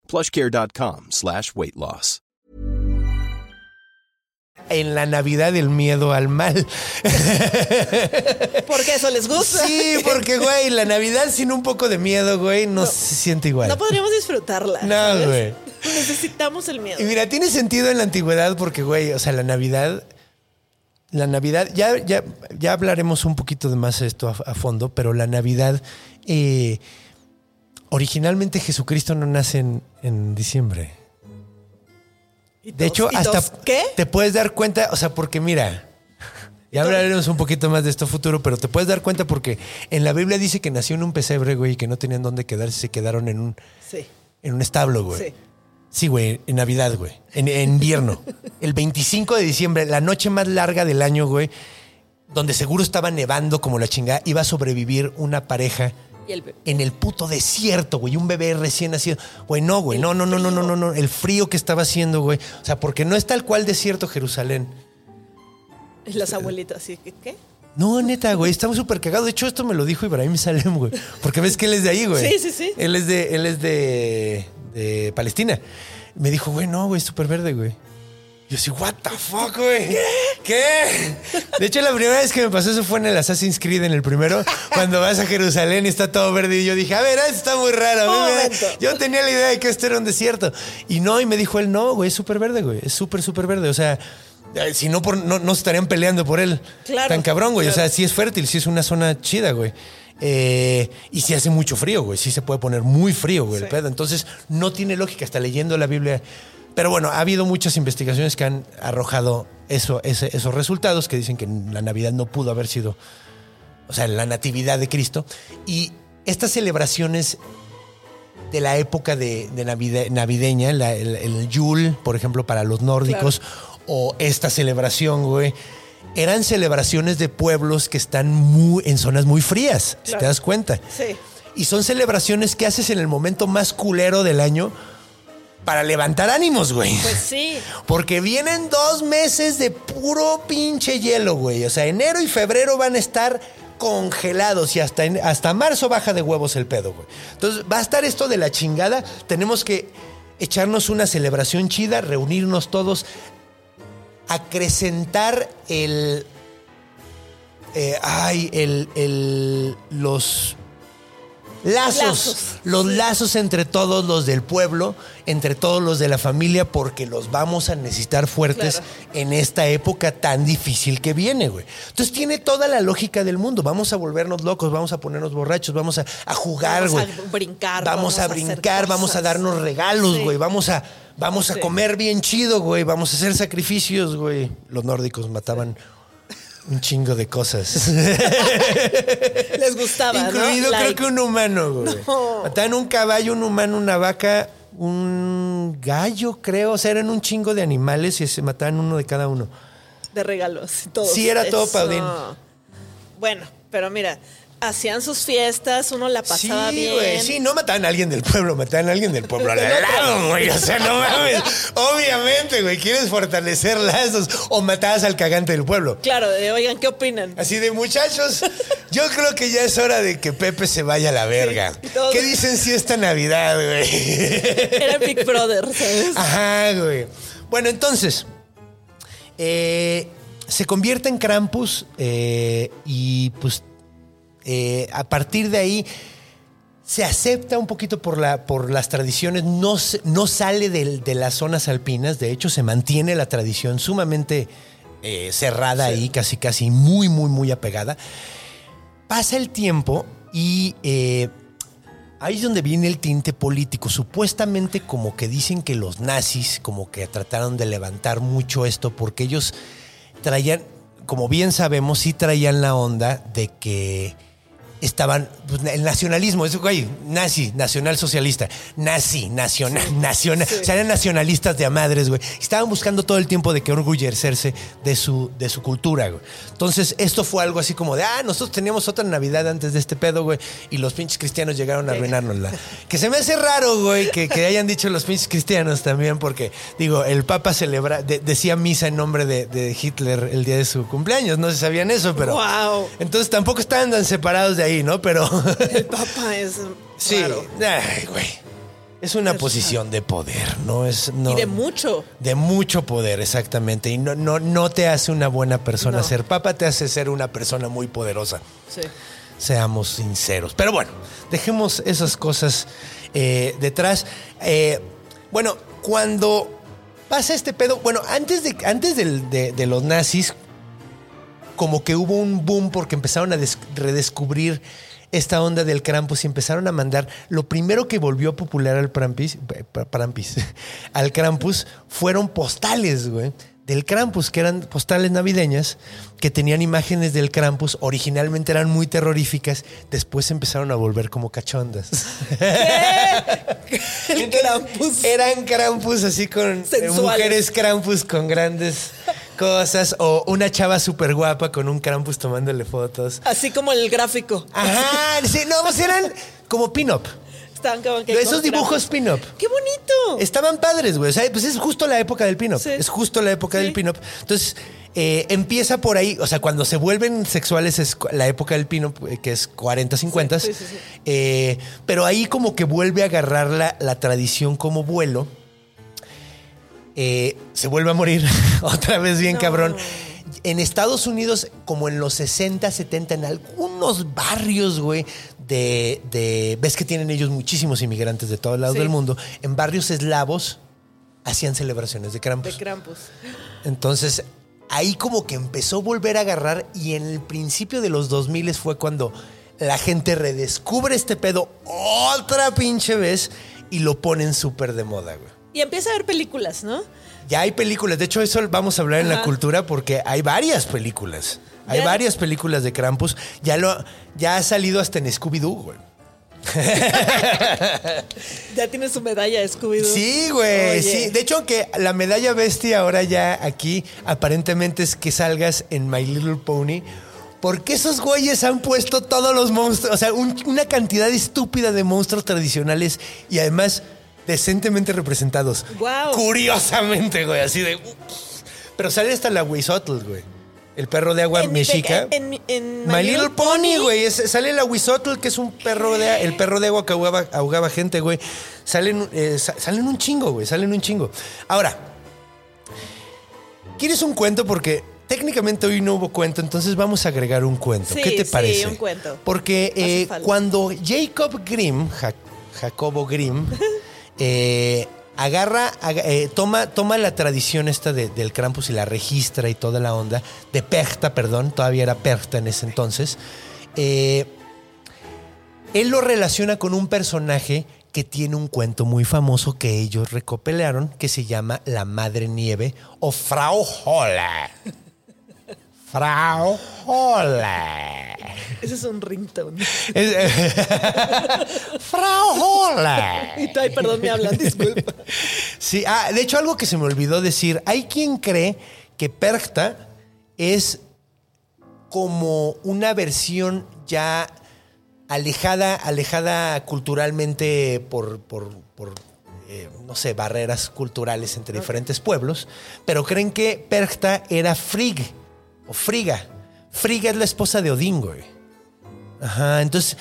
plushcare.com slash weight loss. en la Navidad el miedo al mal. Porque eso les gusta. Sí, porque, güey, la Navidad sin un poco de miedo, güey, no, se siente igual. No podríamos disfrutarla. No, ¿sabes? güey. Necesitamos el miedo. Y mira, tiene sentido en la antigüedad porque, güey, o sea, la Navidad. La Navidad, ya, ya, ya hablaremos un poquito de más esto a, a fondo, pero la Navidad. eh, originalmente Jesucristo no nace en, en diciembre. Y De hecho, y hasta ¿Qué? te puedes dar cuenta, o sea, porque mira, ya hablaremos un poquito más de esto futuro, pero te puedes dar cuenta porque en la Biblia dice que nació en un pesebre, güey, y que no tenían dónde quedarse, se quedaron en un, Sí. en un establo, güey. Sí. Sí, güey, en Navidad, güey. En, en invierno. El 25 de diciembre, la noche más larga del año, güey, donde seguro estaba nevando como la chingada, iba a sobrevivir una pareja Y el bebé. en el puto desierto, güey. Un bebé recién nacido. Güey, no, güey. No, no, no, no, no, no, no. El frío que estaba haciendo, güey. O sea, porque no es tal cual desierto Jerusalén. Y Las abuelitas, así que, ¿qué? No, neta, güey, estamos súper cagados. De hecho, esto me lo dijo Ibrahim Salem, güey. Porque ves que él es de ahí, güey. Sí, sí, sí. Él es de, él es de, de Palestina. Me dijo, güey, no, güey, es súper verde, güey. Yo así, what the fuck, güey. ¿Qué? De hecho, la primera vez que me pasó eso fue en el Assassin's Creed, en el primero, cuando vas a Jerusalén y está todo verde. Y yo dije, a ver, esto está muy raro. Yo tenía la idea de que esto era un desierto. Y no, y me dijo él, no, güey, es súper verde, güey. Es súper, súper verde. O sea, si no, por, no, no estarían peleando por él. Claro, Tan cabrón, güey. O sea, sí es fértil, sí es una zona chida, güey. Eh, y sí hace mucho frío, güey. Sí se puede poner muy frío, güey, el pedo. Entonces, no tiene lógica. Hasta leyendo la Biblia. Pero bueno, ha habido muchas investigaciones que han arrojado eso, ese- esos resultados que dicen que la Navidad no pudo haber sido, o sea, la natividad de Cristo. Y estas celebraciones de la época de, de navide- navideña, la- el, el Yule, por ejemplo, para los nórdicos, o esta celebración, güey, eran celebraciones de pueblos que están muy, en zonas muy frías, si te das cuenta. Sí. Y son celebraciones que haces en el momento más culero del año para levantar ánimos, güey. Pues sí. Porque vienen dos meses de puro pinche hielo, güey. O sea, enero y febrero van a estar congelados y hasta, en- hasta marzo baja de huevos el pedo, güey. Entonces va a estar esto de la chingada. Tenemos que echarnos una celebración chida, reunirnos todos, acrecentar el... eh, ay, el, el- los lazos, Lazos. los lazos entre todos los del pueblo, entre todos los de la familia, porque los vamos a necesitar fuertes Claro. en esta época tan difícil que viene, güey. Entonces tiene toda la lógica del mundo. Vamos a volvernos locos, vamos a ponernos borrachos, vamos a, a jugar, Vamos a brincar, Vamos, vamos a brincar, vamos a darnos regalos, Sí. güey. Vamos a, vamos a comer bien chido, güey. Vamos a hacer sacrificios, güey. Los nórdicos mataban un chingo de cosas. Les gustaba, Incluido ¿no? creo Like, que un humano, güey. No. Mataban un caballo, un humano, una vaca, un gallo, creo. O sea, eran un chingo de animales y se mataban uno de cada uno. De regalos todo. Sí, era todo Eso. Paudín. Bueno, pero mira, hacían sus fiestas, uno la pasaba sí, bien. Sí, no mataban a alguien del pueblo, mataban a alguien del pueblo al lado, güey. O sea, no mames. Obviamente, güey, quieres fortalecer lazos o matabas al cagante del pueblo. Claro, de, oigan, ¿qué opinan? Así de muchachos, yo creo que ya es hora de que Pepe se vaya a la verga. Sí, ¿Qué dicen si esta Navidad, güey? Era Big Brother, ¿sabes? Ajá, güey. Bueno, entonces, eh, se convierte en Krampus eh, y pues eh, a partir de ahí se acepta un poquito por, la, por las tradiciones, no, sale de las zonas alpinas, de hecho se mantiene la tradición sumamente eh, cerrada ahí, casi casi muy, muy, muy apegada. Pasa el tiempo y eh, ahí es donde viene el tinte político. Supuestamente como que dicen que los nazis como que trataron de levantar mucho esto porque ellos traían, como bien sabemos, sí traían la onda de que estaban pues, el nacionalismo, eso güey, nazi, nacional socialista, nazi, nacional, nacional, o sea, eran nacionalistas de a madres, güey. Estaban buscando todo el tiempo de que orgullecerse de su, de su cultura, güey. Entonces, esto fue algo así como de, ah, nosotros teníamos otra Navidad antes de este pedo, güey, y los pinches cristianos llegaron a arruinárnosla. Que se me hace raro, güey, que, que hayan dicho los pinches cristianos también, porque, digo, el Papa celebra, de- decía misa en nombre de, de Hitler el día de su cumpleaños, no se sabían eso, pero... Guau. Entonces tampoco estaban tan separados de ahí, ¿no? Pero. El Papa es sí. raro. Ay, güey. Es una posición de poder, no es no, Y de mucho. de mucho poder, exactamente. Y no, no, no te hace una buena persona No. ser papa, te hace ser una persona muy poderosa. Sí. Seamos sinceros. Pero bueno, dejemos esas cosas eh, detrás. Eh, bueno, cuando pasa este pedo, bueno, antes de, antes del- de, de los nazis, como que hubo un boom porque empezaron a des- redescubrir esta onda del Krampus y empezaron a mandar. Lo primero que volvió popular al Prampis, Prampis, al Krampus fueron postales, güey. Del Krampus, que eran postales navideñas, que tenían imágenes del Krampus, originalmente eran muy terroríficas, después empezaron a volver como cachondas. El Krampus. Eran Krampus así con eh, Sensuales. mujeres Krampus con grandes cosas o una chava súper guapa con un Krampus tomándole fotos. Así como el gráfico. Ajá, sí, no, pues eran como pin-up. Estaban como que Esos dibujos pin-up. ¡Qué bonito! Estaban padres, güey. O sea, pues es justo la época del pin-up. Sí. Es justo la época Sí. del pin-up. Entonces, eh, empieza por ahí. O sea, cuando se vuelven sexuales es la época del pin-up, eh, que es 40, 50. Sí, sí, sí. Eh, pero ahí como que vuelve a agarrar la, la tradición como vuelo. Eh, se vuelve a morir otra vez bien cabrón. En Estados Unidos, como en los 60, 70, en algunos barrios, güey, de, de- Ves que tienen ellos muchísimos inmigrantes de todos lados Sí. del mundo. En barrios eslavos hacían celebraciones de De Krampus. Krampus. Entonces, ahí como que empezó a volver a agarrar y en el principio de los 2000 fue cuando la gente redescubre este pedo otra pinche vez y lo ponen súper de moda, güey. Y empieza a ver películas, ¿no? Ya hay películas, de hecho eso vamos a hablar en la cultura porque hay varias películas. Hay Ya- varias películas de Krampus. Ya lo ya ha salido hasta en Scooby-Doo, güey. Ya tiene su medalla, Scooby-Doo. Sí, güey, Oye. sí. De hecho, que la medalla bestia ahora ya aquí aparentemente es que salgas en My Little Pony. Porque esos güeyes han puesto todos los monstruos, o sea, un- una cantidad estúpida de monstruos tradicionales y además decentemente representados. Guau. Curiosamente, güey, así de... ups. Pero sale hasta la Huizotl, güey. El perro de agua En- mexica. En, en- en My Little Pony, güey. Sale la Huizotl, que es un perro de el perro de agua que ahogaba, ahogaba gente, güey. Salen, eh, sa- salen un chingo, güey. Salen un chingo. Ahora, ¿quieres un cuento? Porque técnicamente hoy no hubo cuento, entonces vamos a agregar un cuento. Sí, ¿Qué te sí, parece? un cuento. Porque eh, cuando Jacob Grimm, Ja- Jacobo Grimm, eh, agarra, aga- eh, toma, toma la tradición esta de- del Krampus y la registra y toda la onda, de Perta, perdón, todavía era Perta en ese entonces, eh, él lo relaciona con un personaje que tiene un cuento muy famoso que ellos recopelaron, que se llama La Madre Nieve o Frau Holle. Frau Holle. Ese es un ringtone. Es- Frau Holle. Y perdón, me hablan, disculpa. Sí, ah, de hecho, algo que se me olvidó decir. Hay quien cree que Perchta es como una versión ya alejada, alejada culturalmente por, por, por, eh, no sé, barreras culturales entre diferentes pueblos, pero creen que Perchta era Frigg Friga. Frigga es la esposa de Odín, güey. Ajá, entonces,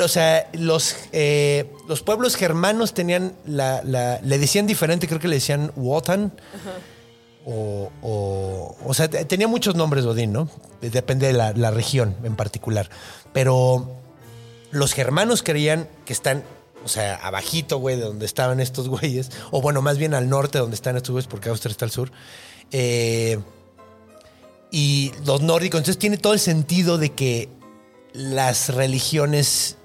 o sea, los, eh, los pueblos germanos tenían la, la- le decían diferente, creo que le decían Wotan. O, o, sea, te- tenía muchos nombres Odín, ¿no? Depende de la, la región en particular. Pero los germanos creían que están, o sea, abajito, güey, de donde estaban estos güeyes. O bueno, más bien al norte donde están estos güeyes, porque Austria está al sur. Eh, y los nórdicos, entonces tiene todo el sentido de que las religiones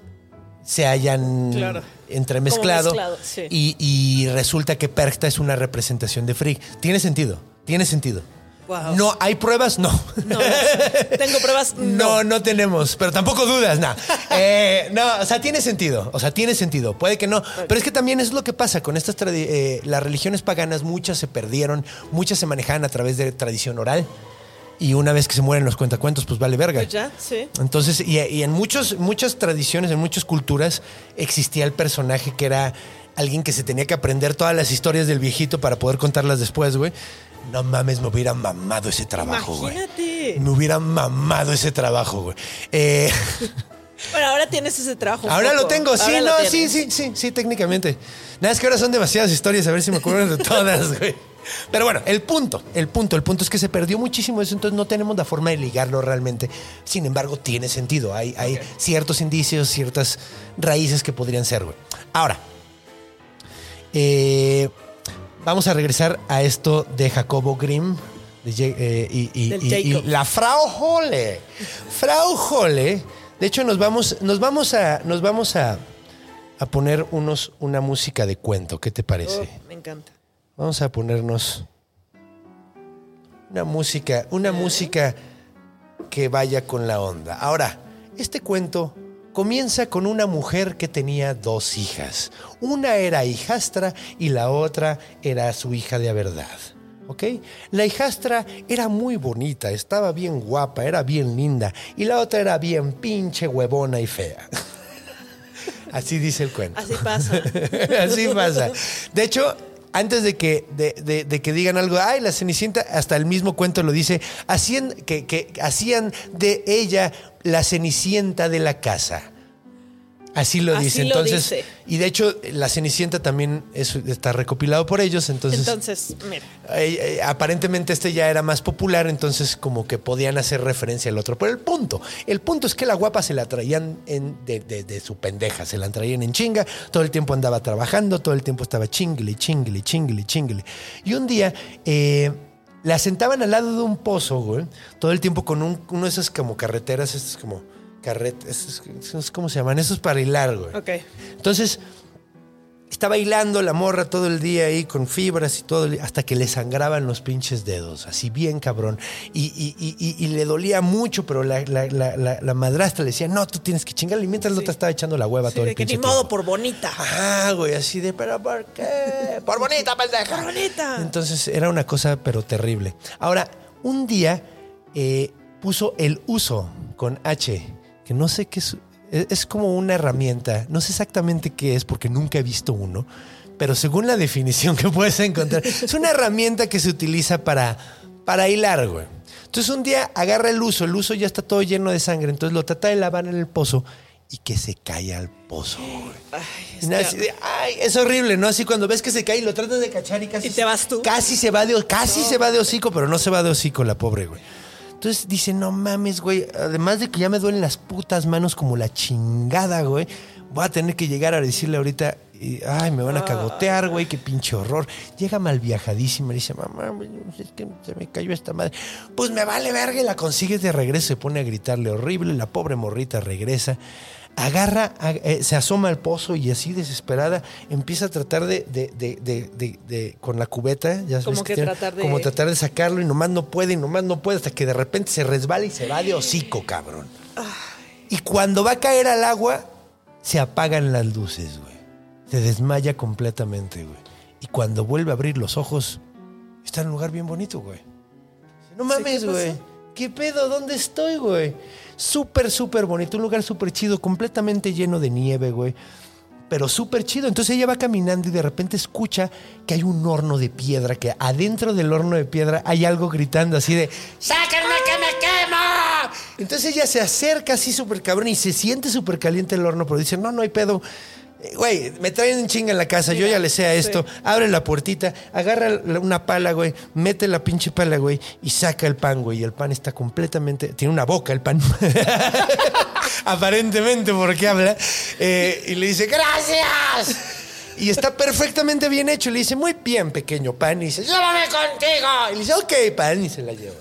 se hayan Claro. entremezclado Como mezclado, sí. y, y resulta que Perchta es una representación de Frigg. Tiene sentido, tiene sentido. Wow. No, ¿hay pruebas? No. No, tengo pruebas. No, no tenemos, pero tampoco dudas, no. Eh, no, o sea, tiene sentido, o sea, tiene sentido, puede que no, pero es que también es lo que pasa con estas eh, las religiones paganas, muchas se perdieron, muchas se manejaban a través de tradición oral y una vez que se mueren los cuentacuentos, pues vale verga. Pues ya, sí. Entonces, y, y en muchos, muchas tradiciones, en muchas culturas, existía el personaje que era alguien que se tenía que aprender todas las historias del viejito para poder contarlas después, güey. No mames, me hubiera mamado ese trabajo, güey. Imagínate. Me hubiera mamado ese trabajo, güey. Eh, Bueno, ahora tienes ese trabajo. Ahora lo tengo, sí, Ahora no, sí, sí, sí, sí, técnicamente. Nada, es que ahora son demasiadas historias, a ver si me acuerdo de todas, güey. Pero bueno, el punto, el punto, el punto es que se perdió muchísimo eso, entonces no tenemos la forma de ligarlo realmente. Sin embargo, tiene sentido. Hay, hay ciertos indicios, ciertas raíces que podrían ser, güey. Ahora, eh, vamos a regresar a esto de Jacobo Grimm de eh, y, y- la Frau Holle. Frau Holle. De hecho, nos vamos, nos vamos a, nos vamos a, a poner unos, una música de cuento. ¿Qué te parece? Oh, me encanta. Vamos a ponernos una música, una música que vaya con la onda. Ahora, este cuento comienza con una mujer que tenía dos hijas. Una era hijastra y la otra era su hija de verdad. ¿Ok? La hijastra era muy bonita, estaba bien guapa, era bien linda. Y la otra era bien pinche huevona y fea. Así dice el cuento. Así pasa. Así pasa. De hecho, antes de que, de, de- de que digan algo, ay, la Cenicienta, hasta el mismo cuento lo dice, hacían, que, que hacían de ella la Cenicienta de la casa. Así lo Así dice. lo Entonces, dice. y de hecho, la Cenicienta también es- está recopilado por ellos. Entonces, Entonces, mira. eh, eh, aparentemente este ya era más popular, entonces como que podían hacer referencia al otro. Pero el punto, el punto es que la guapa se la traían en- de, de- de su pendeja, se la traían en chinga, todo el tiempo andaba trabajando, todo el tiempo estaba chingle, chingle, chingle, chingle. Y un día eh, la sentaban al lado de un pozo, güey, todo el tiempo con un- uno de esas como carreteras, esas como carretas, ¿cómo se llaman? Esos para hilar, güey. Ok. Entonces, estaba hilando la morra todo el día ahí con fibras y todo, hasta que le sangraban los pinches dedos, así bien cabrón. Y, y- y- y- y le dolía mucho, pero la, la- la- la- la madrastra le decía, no, tú tienes que chingarle. Y mientras la otra estaba echando la hueva Sí, todo el de que pinche ni modo tiempo. por bonita. Ajá, güey, así de, pero ¿por qué? Por bonita, pendeja. Por bonita. Entonces era una cosa, pero terrible. Ahora, un día eh, puso el uso con H, que no sé qué es. Es es como una herramienta. No sé exactamente qué es porque nunca he visto uno. Pero según la definición que puedes encontrar, es una herramienta que se utiliza para, para hilar, güey. Entonces un día agarra el uso, el uso ya está todo lleno de sangre, entonces lo trata de lavar en el pozo y que se cae al pozo. Ay, es así que- de, ay, es horrible, ¿no? Así cuando ves que se cae y lo tratas de cachar y casi. Y te vas tú. Casi se va de, casi se va de hocico, pero no se va de hocico la pobre, güey. Entonces dice, no mames, güey. Además de que ya me duelen las putas manos como la chingada, güey. Voy a tener que llegar a decirle ahorita, ay, me van a cagotear, güey, qué pinche horror. Llega mal viajadísima y dice, mamá, es que se me cayó esta madre. Pues me vale verga y la consigues de regreso. Se pone a gritarle horrible. La pobre morrita regresa agarra, eh, se asoma al pozo y así desesperada empieza a tratar de, de- de- de- con la cubeta, ya sabes que tiene- tratar de- como tratar de sacarlo y nomás no puede, y nomás no puede, hasta que de repente se resbala y se va de hocico, cabrón. Y cuando va a caer al agua, se apagan las luces, güey. Se desmaya completamente, güey. Y cuando vuelve a abrir los ojos, está en un lugar bien bonito, güey. No mames, güey. ¿Qué pedo? ¿Dónde estoy, güey? Súper, súper bonito. Un lugar súper chido, completamente lleno de nieve, güey. Pero súper chido. Entonces ella va caminando y de repente escucha que hay un horno de piedra, que adentro del horno de piedra hay algo gritando así de ¡Sáquenme que me quemo! Entonces ella se acerca así súper cabrón y se siente súper caliente el horno, pero dice, no, no hay pedo. Güey, me traen en chinga en la casa, yo ya le sé a esto. Abre la puertita, agarra una pala, güey, mete la pinche pala, güey, y saca el pan, güey. Y el pan está completamente. Tiene una boca el pan. Aparentemente, porque habla. Eh, y le dice, ¡gracias! Y está perfectamente bien hecho. Le dice, muy bien, pequeño pan. Y dice, llévame contigo. Y le dice, ok, pan. Y se la lleva.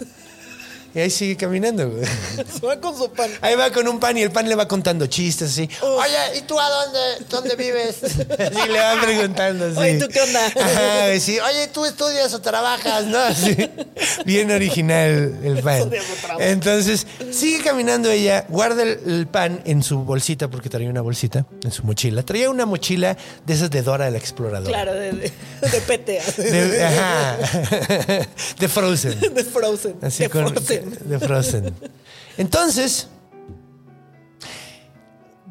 Y ahí sigue caminando, güey. Se va con su pan. Ahí va con un pan y el pan le va contando chistes así. Oye, ¿y tú a dónde, dónde vives? Así le va preguntando así. Oye, ¿tú qué onda? Ajá, sí. Oye, ¿tú estudias o trabajas? ¿No? Bien original el pan. Entonces, sigue caminando ella, guarda el, el pan en su bolsita, porque traía una bolsita en su mochila. Traía una mochila de esas de Dora la exploradora. Claro, de, de, de PTA. De, ajá. de Frozen. De Frozen. Así de con, Frozen. De Frozen. Entonces,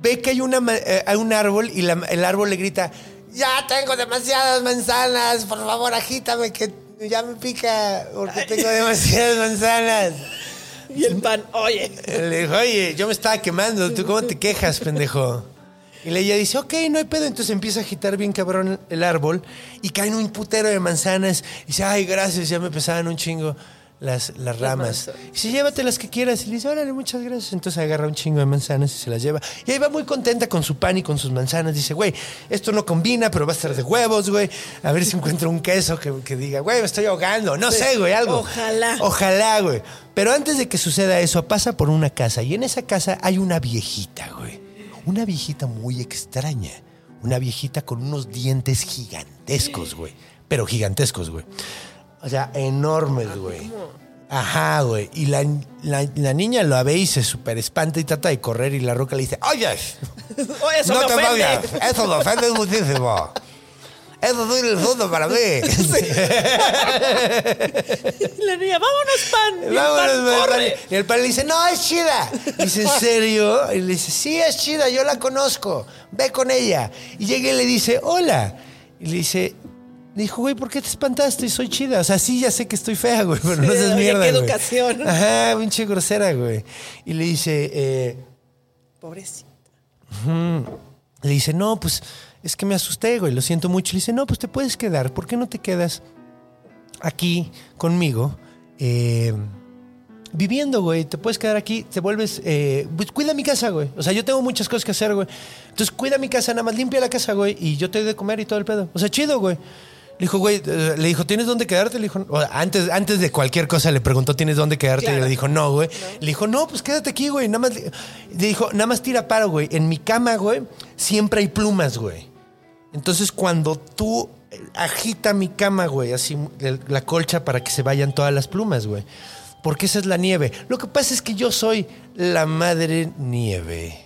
ve que hay, una, eh, hay un árbol y la- el árbol le grita, ya tengo demasiadas manzanas, por favor agítame que ya me pica porque tengo demasiadas manzanas. Y el pan, oye. Le dijo, oye, yo me estaba quemando, ¿tú cómo te quejas, pendejo? Y la- ella dice, ok, no hay pedo. Entonces empieza a agitar bien cabrón el árbol y caen un putero de manzanas. Y dice, ay, gracias, ya me pesaban un chingo las, las ramas. Y dice, llévate las que quieras. Y le dice, órale, muchas gracias. Entonces agarra un chingo de manzanas y se las lleva. Y ahí va muy contenta con su pan y con sus manzanas. Dice, güey, esto no combina, pero va a estar de huevos, güey. A ver si encuentro un queso que, que diga, güey, me estoy ahogando. No sé, güey, algo. Ojalá. Ojalá, güey. Pero antes de que suceda eso, pasa por una casa y en esa casa hay una viejita, güey. Una viejita muy extraña. Una viejita con unos dientes gigantescos, güey. Pero gigantescos, güey. O sea, enormes, güey. Ajá, güey. Y la, la- la niña lo ve y se super espanta y trata de correr y la roca le dice, oye, eso no me te ofende. vayas. Eso me ofende muchísimo. Eso es el fondo para mí. Y la niña, vámonos, pan. Y el Vámonos, pan güey, corre. pan. Y el pan le dice, no, es chida. Dice, ¿en serio? Y le dice, sí, es chida, yo la conozco. Ve con ella. Y llega y le dice, hola. Y le dice, dijo, güey, ¿por qué te espantaste? Soy chida. O sea, sí, ya sé que estoy fea, güey, pero no seas mierda, qué güey. educación. Ajá, pinche grosera, güey. Y le dice, eh, Pobrecito. le dice, no, pues es que me asusté, güey, lo siento mucho. Le dice, no, pues te puedes quedar. ¿Por qué no te quedas aquí conmigo? eh, viviendo, güey. Te puedes quedar aquí, te vuelves. eh, pues cuida mi casa, güey. O sea, yo tengo muchas cosas que hacer, güey. Entonces cuida mi casa, nada más limpia la casa, güey. Y yo te doy de comer y todo el pedo. O sea, chido, güey. Le dijo, güey, eh, le dijo, ¿tienes dónde quedarte? Le dijo, antes, antes de cualquier cosa le preguntó, ¿tienes dónde quedarte? Y le dijo, no, güey. Le dijo, no, pues quédate aquí, güey. Nada más, le dijo, nada más tira paro, güey. En mi cama, güey, siempre hay plumas, güey. Entonces, cuando tú eh, agita mi cama, güey, así la colcha para que se vayan todas las plumas, güey. Porque esa es la nieve. Lo que pasa es que yo soy la madre nieve.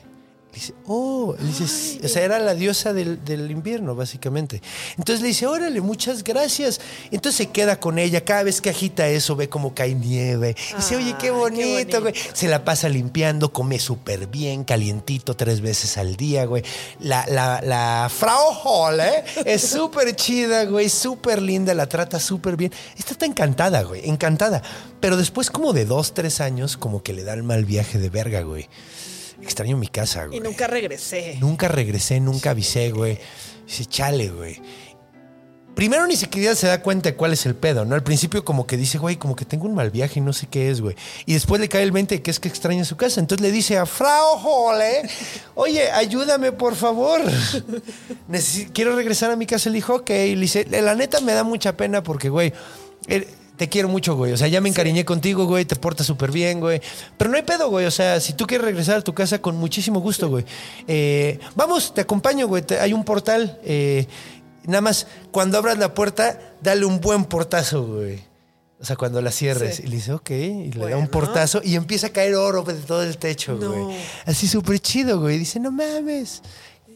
Dice, oh, le dice, o sea, era la diosa del, del invierno, básicamente. Entonces le dice, órale, muchas gracias. Entonces se queda con ella. Cada vez que agita eso, ve cómo cae nieve. Dice, oye, qué Ay, bonito. güey. Se la pasa limpiando, come súper bien, calientito tres veces al día, güey. La, la, la Frau Hall, ¿eh? Es súper chida, güey, súper linda, la trata súper bien. Esta está encantada, güey, encantada. Pero después como de dos, tres años, como que le da el mal viaje de verga, güey. Extraño mi casa, güey. Y nunca regresé. Nunca regresé, nunca avisé, güey. Dice, chale, güey. Primero ni siquiera se da cuenta de cuál es el pedo, ¿no? Al principio como que dice, güey, como que tengo un mal viaje y no sé qué es, güey. Y después le cae el 20 de que es que extraña su casa. Entonces le dice a Frau Hole, oye, ayúdame, por favor. Quiero regresar a mi casa. Le dijo, ok. Le dice, la neta me da mucha pena porque, güey, eh, te quiero mucho, güey. O sea, ya me encariñé contigo, güey. Te portas súper bien, güey. Pero no hay pedo, güey. O sea, si tú quieres regresar a tu casa, con muchísimo gusto, güey. Eh, vamos, te acompaño, güey. Te- hay un portal. eh, nada más, cuando abras la puerta, dale un buen portazo, güey. O sea, cuando la cierres. Sí. Y le dice, ok. Y le da un portazo y empieza a caer oro de todo el techo, No. güey. Así súper chido, güey. Dice, no mames.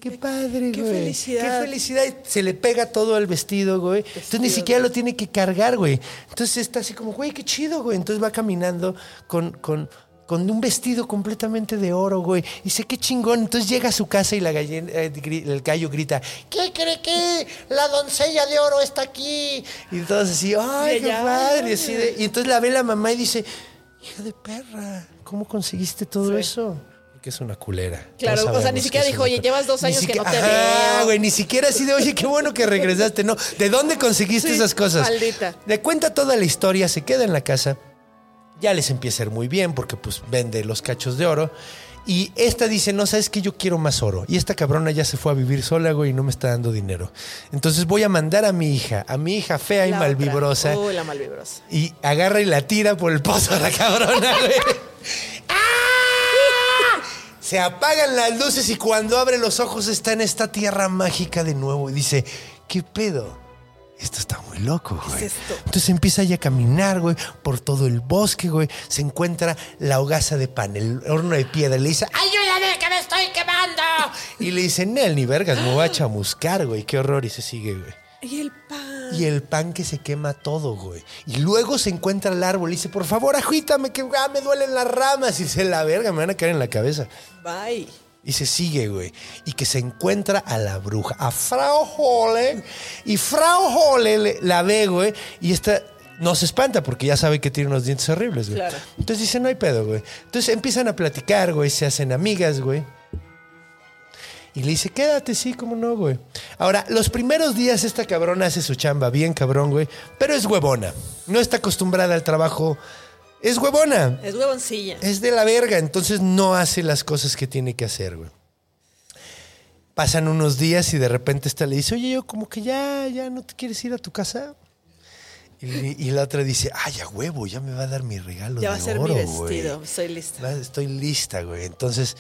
Qué padre, qué güey. felicidad. Qué felicidad. Se le pega todo al vestido, güey. Entonces ni Vestido, siquiera lo tiene que cargar, güey. Entonces está así como, güey, qué chido, güey. Entonces va caminando con, con, con un vestido completamente de oro, güey. Y dice, qué chingón. Entonces llega a su casa y la gallina, eh, el gallo grita, ¿qué cree que la doncella de oro está aquí? Y todos así, ay, qué padre. y entonces la ve la mamá y dice, hija de perra, ¿cómo conseguiste todo Sí. eso? Porque es una culera. Claro, o sea, ni que siquiera dijo, "Oye, culera". llevas dos años que no te Ajá, veo. güey, ni siquiera así de, oye, qué bueno que regresaste, ¿no? ¿De dónde conseguiste Sí, esas cosas? maldita. Le cuenta toda la historia, se queda en la casa. Ya les empieza a ir muy bien porque pues vende los cachos de oro. Y esta dice, no, sabes que yo quiero más oro. Y esta cabrona ya se fue a vivir sola, güey, y no me está dando dinero. Entonces voy a mandar a mi hija, a mi hija fea y La malvibrosa. Uy, la malvibrosa. Y agarra y la tira por el pozo a la cabrona, güey. ¡Ah! Se apagan las luces y cuando abre los ojos está en esta tierra mágica de nuevo y dice, ¿qué pedo? Esto está muy loco, güey. esto? Entonces empieza ya a caminar, güey, por todo el bosque, güey. Se encuentra la hogaza de pan, el horno de piedra. Le dice, ¡ayúdame que me estoy quemando! Y le dice, Nel, ni vergas, me voy a chamuscar, güey. Qué horror. Y se sigue, güey. Y el pan. Y el pan que se quema todo, güey. Y luego se encuentra el árbol y dice, por favor, agítame, que ah, me duelen las ramas. Y dice, la verga, me van a caer en la cabeza. Bye. Y se sigue, güey. Y que se encuentra a la bruja, a Frau Hole. Y Frau Hole le- la ve, güey. Y está no se espanta porque ya sabe que tiene unos dientes horribles, güey. Claro. Entonces dice, no hay pedo, güey. Entonces empiezan a platicar, güey, se hacen amigas, güey. Y le dice, quédate, sí, cómo no, güey. Ahora, los primeros días esta cabrona hace su chamba, bien cabrón, güey, pero es huevona. No está acostumbrada al trabajo. Es huevona. Es huevoncilla. Es de la verga, entonces no hace las cosas que tiene que hacer, güey. Pasan unos días y de repente esta le dice, oye, yo como que ya, ya no te quieres ir a tu casa. Y, y la otra dice, ay, a huevo, ya me va a dar mi regalo Ya va a ser oro, mi güey. vestido. Estoy lista. Estoy lista, güey. Entonces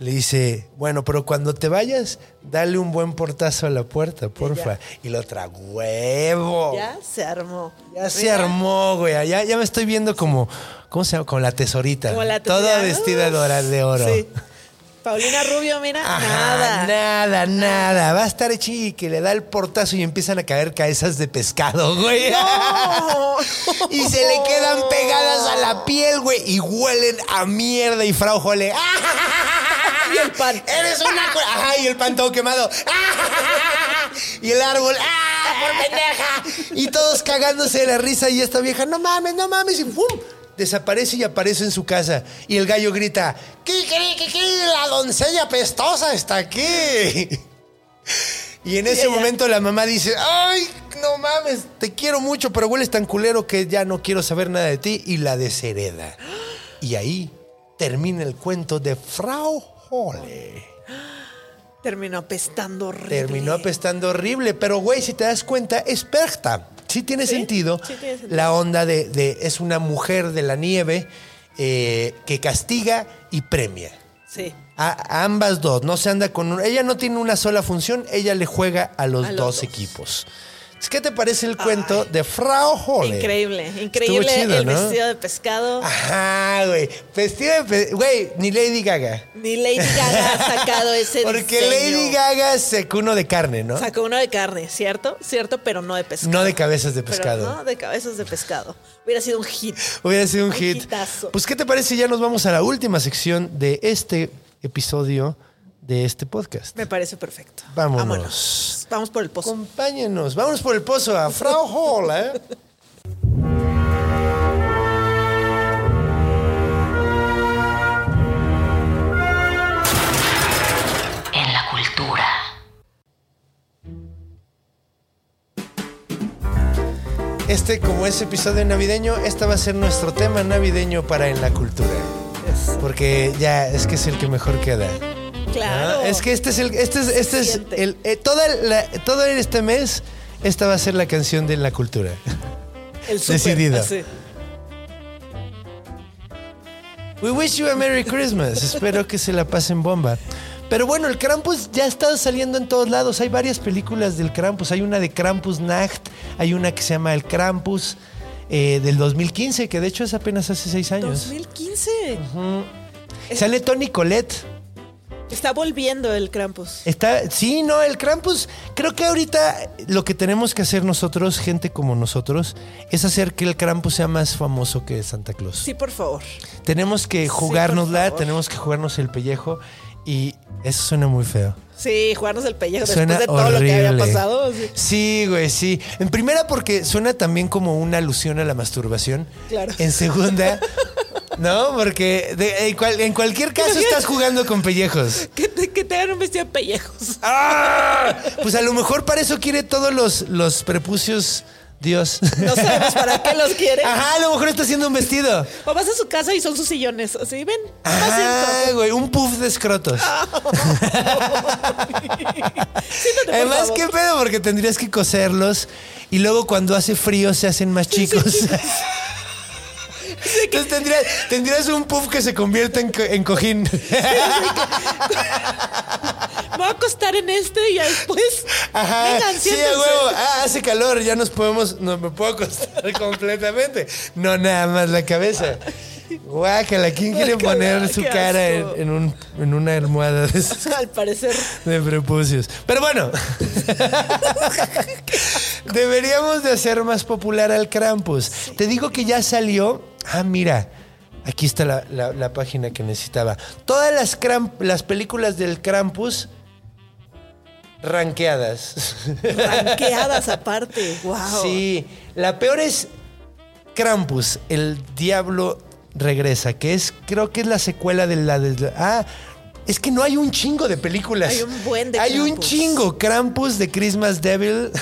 le dice, bueno, pero cuando te vayas, dale un buen portazo a la puerta, porfa. Y la otra, huevo. Ya se armó. Ya se armó, güey. Ya, ya me estoy viendo como, ¿cómo se llama? Como la tesorita. Como la Toda tesorita. vestida de oro. De oro. Sí. Paulina Rubio, mira, Ajá, nada. nada, nada. Va a estar chi que le da el portazo y empiezan a caer cabezas de pescado, güey. No. y se le quedan pegadas a la piel, güey. Y huelen a mierda. Y Frau Jole. Y el pan. Eres una. Ajá, y el pan todo quemado. Y el árbol. ¡Ah! ¡Por pendeja! Y todos cagándose de la risa. Y esta vieja, no mames, no mames. Y ¡pum! Desaparece y aparece en su casa. Y el gallo grita: ¿Qué? La doncella pestosa está aquí. Y en ese momento la mamá dice: ¡Ay, no mames! Te quiero mucho, pero hueles tan culero que ya no quiero saber nada de ti. Y la deshereda. Y ahí termina el cuento de Frau Holle. Terminó apestando horrible. Terminó apestando horrible, pero güey, si te das cuenta, es perta. Sí tiene Sí, sentido. sí tiene sentido. La onda de, de- es una mujer de la nieve eh, que castiga y premia. Sí. A, a ambas dos, no se anda con un- ella no tiene una sola función, ella le juega a los, A los dos, dos. equipos. ¿Qué te parece el cuento de Frau Holle? Increíble, increíble chido, el ¿no? vestido de pescado. Ajá, güey. Vestido de pe- Güey, ni Lady Gaga. Ni Lady Gaga ha sacado ese Porque diseño. Lady Gaga sacó uno de carne, ¿no? Sacó uno de carne, ¿cierto? Cierto, pero no de pescado. No de cabezas de Pero pescado. no de cabezas de pescado. Hubiera sido un hit. Hubiera sido un Un hit. hitazo. Pues, ¿qué te parece? si Ya nos vamos a la última sección de este episodio de este podcast. Me parece perfecto. Vámonos. Vamos por el pozo. Acompáñenos. Vámonos por el pozo a Frau Hall, ¿eh? En la cultura. Este, como es episodio navideño, este va a ser nuestro tema navideño para En la Cultura. Porque ya es que es el que mejor queda. Claro. Ah, Es que este es el, este es, este es el, eh, toda la- todo este mes, esta va a ser la canción de la cultura. el súper, decidido. así. We wish you a Merry Christmas. Espero que se la pasen bomba. Pero bueno, el Krampus ya está saliendo en todos lados. Hay varias películas del Krampus. Hay una de Krampus Nacht, hay una que se llama El Krampus eh, del 2015, que de hecho es apenas hace seis años. 2015. Sale Tony Colette. Está volviendo el Krampus. Está, sí, no, el Krampus. Creo que ahorita lo que tenemos que hacer nosotros, gente como nosotros, es hacer que el Krampus sea más famoso que Santa Claus. Sí, por favor. Tenemos que jugárnosla, favor. tenemos que jugarnos el pellejo y eso suena muy feo. Sí, jugarnos el pellejo Suena después de todo lo que había horrible. pasado. sí. Sí, güey, sí. En primera porque suena también como una alusión a la masturbación. Claro. En segunda, ¿no? Porque de- en, cual- en cualquier caso estás jugando con pellejos. Que te, que te hagan un vestido de pellejos. ¡Ah! Pues a lo mejor para eso quiere todos los, los prepucios Dios. No sabemos para qué los quiere. Ajá, a lo mejor está haciendo un vestido. O vas a su casa y son sus sillones. Así, ven. Ajá, güey, un puff de escrotos. Siéntate, por Además, qué pedo, porque tendrías que coserlos y luego cuando hace frío se hacen más chicos. Entonces tendrías, tendrías un puff que se convierte en, co- en cojín. Me voy a acostar en este y ya después. Ajá. Vengan, sí, huevo. Ah, hace calor, ya nos podemos, no me puedo acostar completamente. No, nada más la cabeza. Guácala, ¿quién quiere Guácala, poner su cara en un- en una almohada de esas? Al parecer. de prepucios. Pero bueno, deberíamos de hacer más popular al Krampus. Te digo que ya salió. Ah, mira, aquí está la, la- la página que necesitaba. Todas las, Kramp- las películas del Krampus ranqueadas. Ranqueadas aparte. Wow. Sí, la peor es Krampus, el diablo regresa, que es, creo que es la secuela de la de. Ah, es que no hay un chingo de películas. Hay un buen de Hay un chingo. Krampus de Christmas Devil.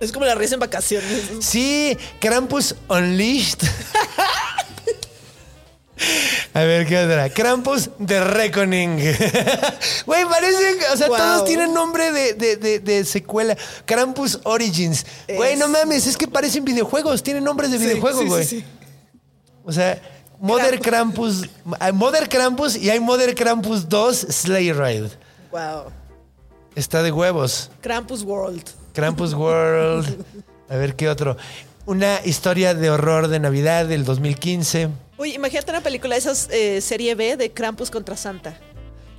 Es como la risa en vacaciones. Sí, Krampus Unleashed. A ver, ¿qué otra? Krampus The Reckoning. Güey, parecen, o sea, Wow. todos tienen nombre de, de- de- de secuela. Krampus Origins. Güey, no mames, es que parecen videojuegos, tienen nombres de videojuegos, güey. sí, sí. O sea, Mother Krampus, hay Mother Krampus y hay Mother Krampus 2 Sleigh Ride. Wow. Está de huevos. Krampus World. Krampus World. A ver qué otro. Una historia de horror de Navidad del 2015. Uy, imagínate una película de esas eh, serie B de Krampus contra Santa.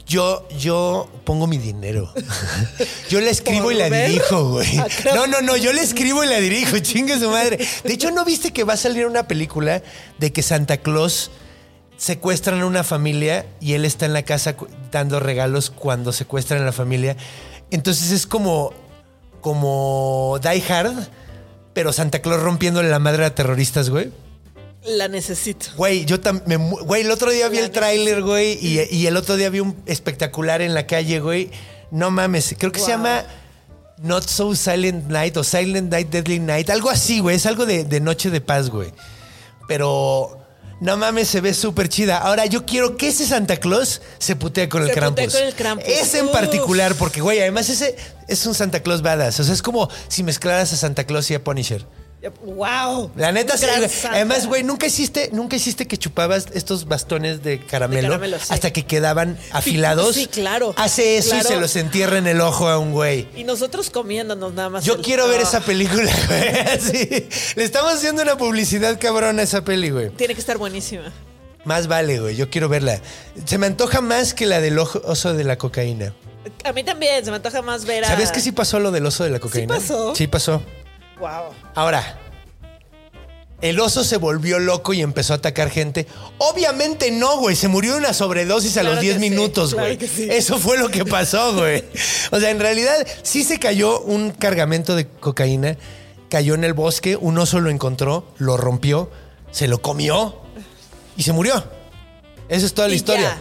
Yo, yo pongo mi dinero. Yo la escribo ¿Por y la ver dirijo, güey. No, no, no, yo la escribo y la dirijo, chingue su madre. De hecho, ¿no viste que va a salir una película de que Santa Claus secuestran a una familia y él está en la casa dando regalos cuando secuestran a la familia? Entonces es como, como Die Hard, pero Santa Claus rompiéndole la madre a terroristas, güey. La necesito. Güey, yo también. Güey, el otro día vi el tráiler, güey, y, y el otro día vi un espectacular en la calle, güey. No mames, creo que se llama Not So Silent Night o Silent Night, Deadly Night. Algo así, güey. Es algo de, de Noche de Paz, güey. Pero. No mames, se ve súper chida. Ahora, yo quiero que ese Santa Claus se putee con el Se putee Krampus. con el Krampus. Ese en particular, porque, güey, además ese es un Santa Claus badass. O sea, es como si mezclaras a Santa Claus y a Punisher. Wow. La neta, sí, además, güey, nunca hiciste, nunca hiciste que chupabas estos bastones de caramelo, De caramelo, sí. hasta que quedaban afilados. sí, claro. Hace eso y se los entierra en el ojo a un güey. Y nosotros comiéndonos nada más. Yo el- quiero ver Ah, esa película, güey. Sí. Le estamos haciendo una publicidad cabrona a esa peli, güey. Tiene que estar buenísima. Más vale, güey. Yo quiero verla. Se me antoja más que la del ojo- oso de la cocaína. A mí también se me antoja más ver a. ¿Sabes que sí pasó lo del oso de la cocaína? pasó? Sí pasó. Wow. Ahora, el oso se volvió loco y empezó a atacar gente. Obviamente no, güey. Se murió de una sobredosis a los 10 que sí, minutos, claro güey. sí. Eso fue lo que pasó, güey. O sea, en realidad sí se cayó un cargamento de cocaína. Cayó en el bosque, un oso lo encontró, lo rompió, se lo comió y se murió. Esa es toda la Y historia. ya.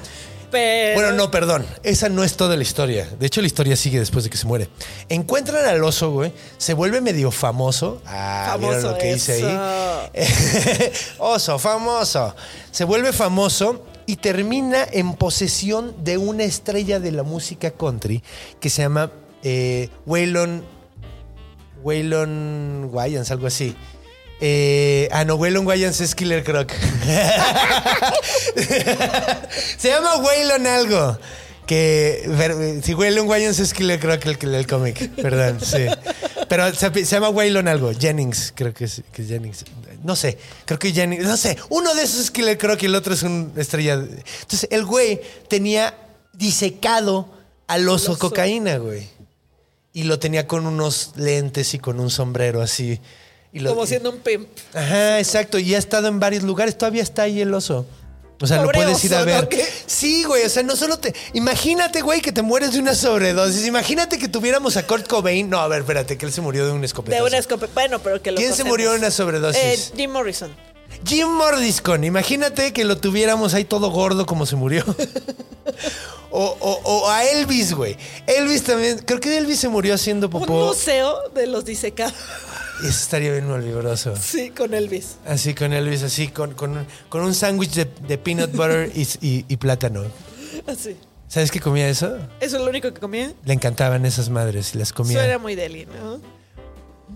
Pero. Bueno, no, perdón. Esa no es toda la historia. De hecho, la historia sigue después de que se muere. Encuentran al oso, güey. Se vuelve medio famoso. Ah, ¿vieron Famoso lo que hice ahí? oso, famoso. Se vuelve famoso y termina en posesión de una estrella de la música country que se llama eh, Waylon. Waylon Wayans, algo así. Eh, ah, no, Waylon Wayans es Killer Croc. Se llama Waylon algo. Que si Waylon Wayans es Killer Croc el, el, cómic, perdón, sí. Pero se, se llama Waylon algo, Jennings, creo que es, que es Jennings. No sé, creo que Jennings, no sé, uno de esos es Killer Croc y el otro es un estrella. Entonces, el güey tenía disecado al oso oso. cocaína, güey. Y lo tenía con unos lentes y con un sombrero así. Y lo- Como siendo un pimp. Ajá, exacto. Y ha estado en varios lugares. Todavía está ahí el oso. O sea, Pobre lo puedes ir a ver. ¿no? ¿Qué? Sí, güey. O sea, no solo te. Imagínate, güey, que te mueres de una sobredosis. Imagínate que tuviéramos a Kurt Cobain. No, a ver, espérate, que él se murió de un escopetazo. De una escopeta. Bueno, pero que lo ¿Quién se murió de una sobredosis? Eh, Jim Morrison. Jim Mordiscon. Imagínate que lo tuviéramos ahí todo gordo como se murió. o, o- o a Elvis, güey. Elvis también. Creo que Elvis se murió haciendo Un popó. museo de los disecados. Eso estaría bien malvibroso. Sí, con Elvis. Así con Elvis, así con, con, un- con un sándwich de, de peanut butter y, y- y plátano. Así. ¿Sabes qué comía eso? ¿Eso es lo único que comía? Le encantaban esas madres y las comía. Suena muy deli, ¿no?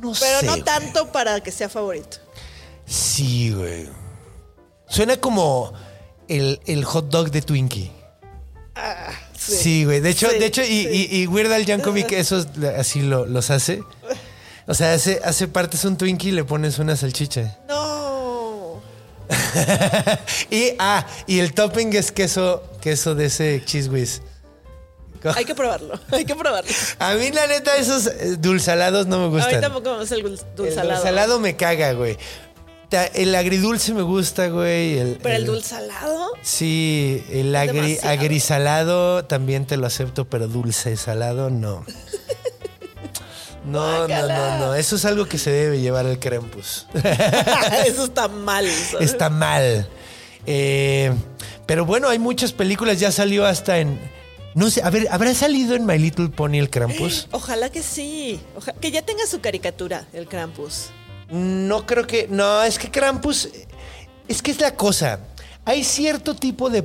no Pero sé, no güey. tanto para que sea favorito. Sí, güey. Suena como el, el hot dog de Twinkie. Sí, güey. De hecho, Sí, de hecho, y, sí. y, y Weird Al Yankovic esos así lo- los hace. O sea, hace, hace partes un Twinkie y le pones una salchicha. No. Y, ah, y el topping es queso, queso de ese cheese whiz. Hay que probarlo. Hay que probarlo. A mí, la neta, esos eh, dulzalados no me A gustan. mí tampoco me gusta el dul- El dulzalado. dulzalado me caga, güey. El agridulce me gusta, güey. El, Pero el dulzalado. Sí, el agri, agrisalado también te lo acepto, pero dulce salado no. No, no, no, no. Eso es algo que se debe llevar al Krampus. Eso está mal. ¿sabes? Está mal. Eh, pero bueno, hay muchas películas. Ya salió hasta en. No sé, a ver, ¿habrá salido en My Little Pony el Krampus? Ojalá que sí. Que ya tenga su caricatura, el Krampus. No creo que. No, es que Krampus. Es que es la cosa. Hay cierto tipo de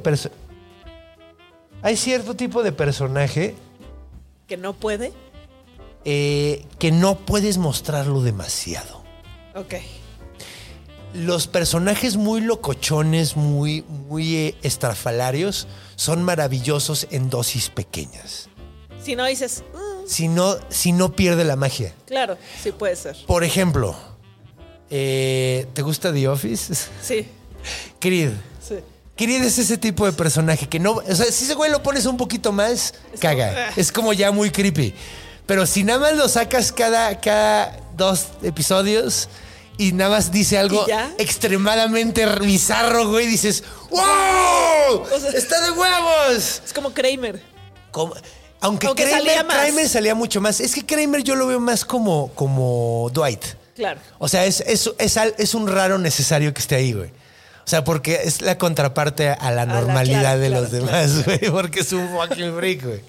Hay cierto tipo de personaje Que no puede. Eh, que no puedes mostrarlo demasiado. Ok. Los personajes muy locochones, muy, muy eh, estrafalarios, son maravillosos en dosis pequeñas. Si no dices, "Mm, Si no, si no pierde la magia. claro, sí puede ser. Por ejemplo, eh, ¿te gusta The Office? Sí, Creed. sí. Creed es ese tipo de personaje que no. O sea, si ese güey lo pones un poquito más, caga. como. Es como ya muy creepy. Pero si nada más lo sacas cada, cada dos episodios y nada más dice algo extremadamente bizarro, güey, dices, ¡Wow! O sea- ¡Está de huevos! Es como Kramer. Como- aunque Aunque Kramer, salía más. Kramer salía mucho más. Es que Kramer yo lo veo más como, como Dwight. Claro. O sea, es, es, es, es un raro necesario que esté ahí, güey. O sea, porque es la contraparte a la normalidad claro, de claro, los demás, güey. Porque es un fucking freak, güey.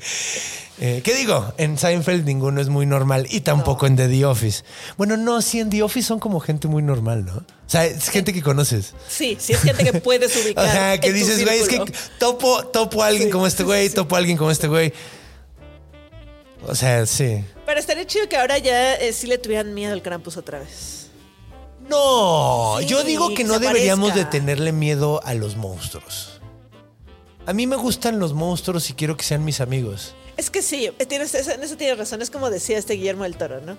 Eh, ¿Qué digo? En Seinfeld ninguno es muy normal y tampoco en The, The Office. Bueno, no, sí, en The Office son como gente muy normal, ¿no? O sea, es gente que conoces. Sí, sí es gente que puedes O ubicar. sea, que dices, güey, es que topo, topo a alguien Sí, como este güey, sí, sí. topo a alguien como este güey. O sea, sí. Pero estaría chido que ahora ya eh, sí le tuvieran miedo al Krampus otra vez. No, yo digo que no deberíamos de tenerle miedo a los monstruos. A mí me gustan los monstruos y quiero que sean mis amigos. Es que sí, tienes, en eso tienes razón. Es como decía este Guillermo del Toro, ¿no?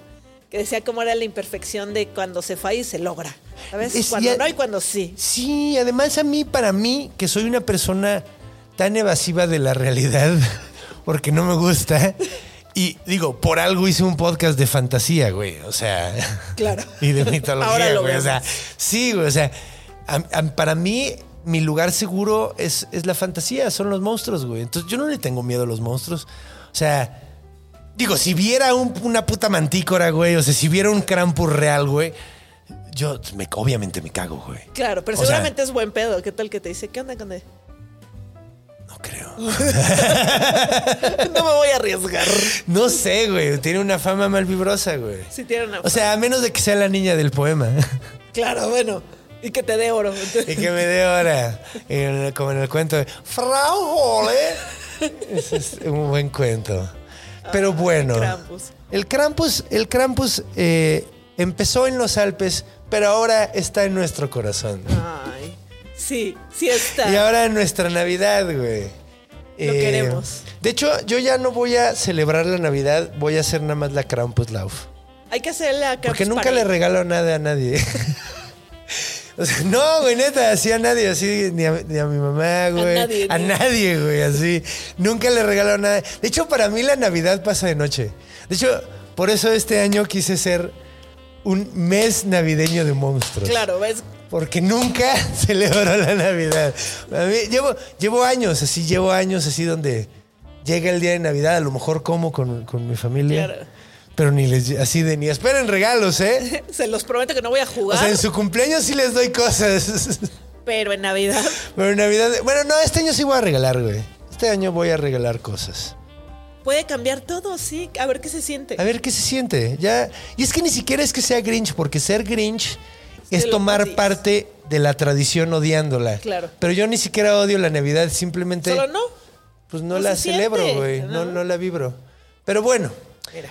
Que decía cómo era la imperfección de cuando se falla y se logra. ¿Sabes? Es- cuando ya- no y cuando sí. Sí, además a mí, para mí, que soy una persona tan evasiva de la realidad, porque no me gusta, y digo, por algo hice un podcast de fantasía, güey, o sea... Claro. Y de mitología, Ahora lo güey, o sea, sí, güey, o sea, a- a- para mí... Mi lugar seguro es, es la fantasía, son los monstruos, güey. Entonces yo no le tengo miedo a los monstruos. O sea, Digo, si viera un- una puta mantícora, güey, o sea, si viera un Krampus real, güey, yo me- obviamente me cago, güey. Claro, pero O sea- seguramente es buen pedo. ¿Qué tal que te dice? ¿Qué onda, conde? No creo. no me voy a arriesgar. No sé, güey, tiene una fama mal vibrosa, güey. Si tiene una... O sea, a menos de que sea la niña del poema. claro, bueno. Y que te dé oro. y que me dé en- como en el cuento de Frau Hole. Ese es un buen cuento. Pero bueno. Krampus. El Krampus, el Krampus eh, empezó en los Alpes, pero ahora está en nuestro corazón. Ay, sí, sí está. Y ahora en nuestra Navidad, güey. Eh, Lo queremos. De hecho, yo ya no voy a celebrar la Navidad, voy a hacer nada más la Krampuslauf. Hay que hacer la Porque Krampus nunca le regalo nada a nadie. O sea, no, güey, neta, así a nadie, así, ni a, ni a mi mamá, güey. nadie, A nadie, güey, así. Nunca le regalo nada. De hecho, para mí la Navidad pasa de noche. De hecho, por eso este año quise ser un mes navideño de monstruos. Claro, ves. Porque nunca celebro la Navidad. A mí, llevo, llevo años así, llevo años así donde llega el día de Navidad, a lo mejor como con, con mi familia. Claro. Pero ni les, así de ni esperen regalos, ¿eh? Se los prometo que no voy a O jugar, sea, en su cumpleaños sí les doy cosas. pero en Navidad. Pero en Navidad. Bueno, no, este año sí voy a regalar, güey. Este año voy a regalar cosas. Puede cambiar todo, sí. A ver qué se siente. A ver qué se siente. Ya. Y es que ni siquiera es que sea Grinch, porque ser Grinch es tomar odias. parte de la tradición odiándola. Claro. Pero yo ni siquiera odio la Navidad, simplemente. Solo no. Pues no, No la celebro, güey. No, ¿no? no la vibro. Pero bueno, Mira.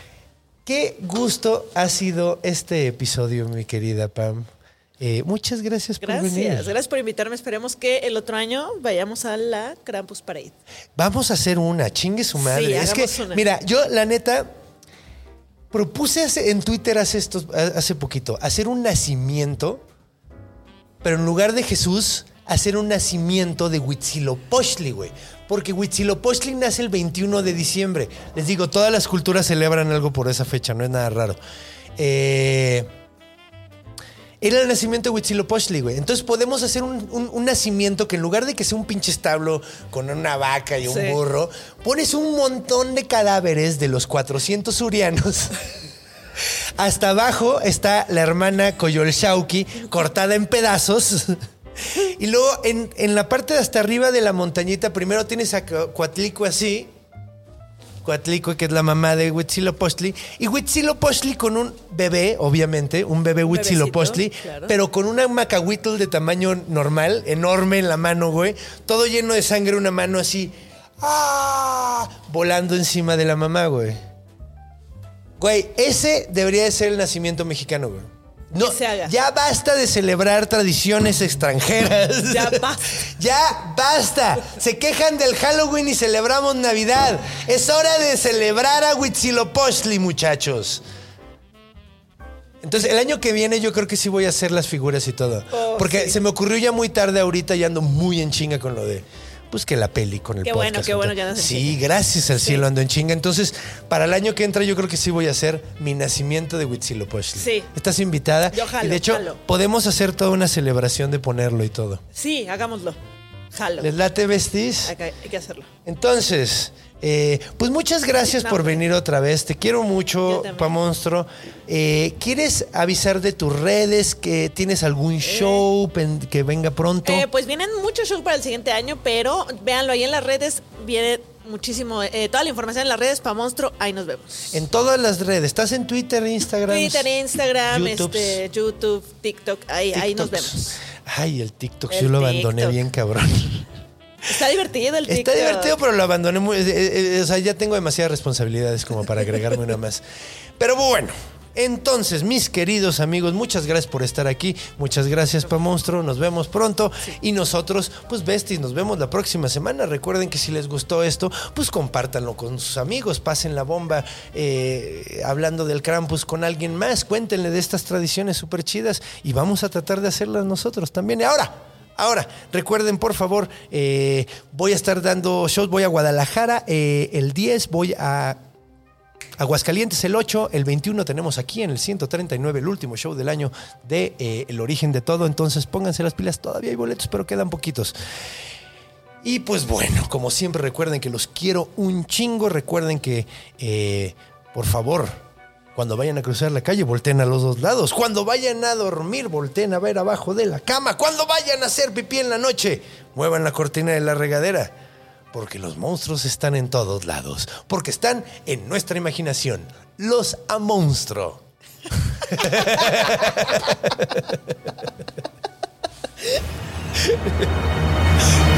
Qué gusto ha sido este episodio, mi querida Pam. Eh, muchas gracias, por venir. Gracias. Gracias por invitarme. Esperemos que el otro año vayamos a la Krampus Parade. Vamos a hacer una, chingue su madre. Sí, es que, una. mira, yo la neta propuse hace- en Twitter hace, estos, hace poquito hacer un nacimiento, pero en lugar de Jesús, hacer un nacimiento de Huitzilopochtli, güey. Porque Huitzilopochtli nace el 21 de diciembre. Les digo, todas las culturas celebran algo por esa fecha, no es nada raro. Eh, era el nacimiento de Huitzilopochtli, güey. Entonces podemos hacer un, un- un nacimiento que en lugar de que sea un pinche establo con una vaca y un Sí. burro, pones un montón de cadáveres de los 400 surianos hasta abajo está la hermana Coyolxauqui cortada en pedazos. Y luego en, en la parte de hasta arriba de la montañita, primero tienes a Cuatlico así. Cuatlico, que es la mamá de Huitzilopochtli. Y Huitzilopochtli con un bebé, obviamente, un bebé Huitzilopochtli, claro. pero con una macahuitl de tamaño normal, enorme en la mano, güey. Todo lleno de sangre, una mano así. ¡Ah! Volando encima de la mamá, güey. Güey, ese debería de ser el nacimiento mexicano, güey. No, se haga. ya basta de celebrar tradiciones extranjeras. Ya basta. Ya basta. Se quejan del Halloween y celebramos Navidad. Es hora de celebrar a Huitzilopochtli, muchachos. Entonces, el año que viene yo creo que sí voy a hacer las figuras y todo. Oh, Porque sí. se me ocurrió ya muy tarde ahorita y ando muy en chinga con lo de... Pues que la peli con el Qué podcast. bueno, qué bueno andas en Sí, gracias al cielo ando en chinga. Entonces, para el año que entra yo creo que sí voy a hacer mi nacimiento de Huitzilopochtli. Sí. Estás invitada. Yo jalo, y de hecho, jalo. podemos hacer toda una celebración de ponerlo y todo. Sí, hagámoslo. Jalo. ¿Les late vestis? Hay que hacerlo. Entonces, eh, pues muchas gracias por venir otra vez. Te quiero mucho. Pa Monstruo. Eh, ¿Quieres avisar de tus redes? ¿Que tienes algún show pen- que venga pronto? Eh, pues vienen muchos shows para el siguiente año, pero véanlo ahí en las redes. Viene muchísimo. eh, toda la información en las redes para Monstruo. Ahí nos vemos. en todas las redes. ¿Estás en Twitter, Instagram? Twitter, Instagram, YouTubes, este, YouTube, TikTok. Ahí, ahí nos vemos. Ay, el TikTok, El yo lo abandoné TikTok. bien cabrón. Está divertido el TikTok. Está divertido, pero lo abandoné muy. eh, eh, o sea, ya tengo demasiadas responsabilidades como para agregarme una más. Pero bueno. Entonces, mis queridos amigos, muchas gracias por estar aquí. Muchas gracias, Pa Monstruo. Nos vemos pronto. Y nosotros, pues, besties, nos vemos la próxima semana. Recuerden que si les gustó esto, pues compártanlo con sus amigos. Pasen la bomba eh, hablando del Krampus con alguien más. Cuéntenle de estas tradiciones súper chidas. Y vamos a tratar de hacerlas nosotros también. Y ahora. Ahora, recuerden, por favor, eh, voy a estar dando shows, voy a Guadalajara eh, el 10, voy a Aguascalientes el 8, el 21 tenemos aquí en el 139 el último show del año de eh, El origen de todo, entonces pónganse las pilas, todavía hay boletos, pero quedan poquitos. Y pues bueno, como siempre recuerden que los quiero un chingo, recuerden que por favor, cuando vayan a cruzar la calle, volteen a los dos lados. Cuando vayan a dormir, volteen a ver abajo de la cama. Cuando vayan a hacer pipí en la noche, muevan la cortina de la regadera. Porque los monstruos están en todos lados. Porque están en nuestra imaginación. Los a monstruo.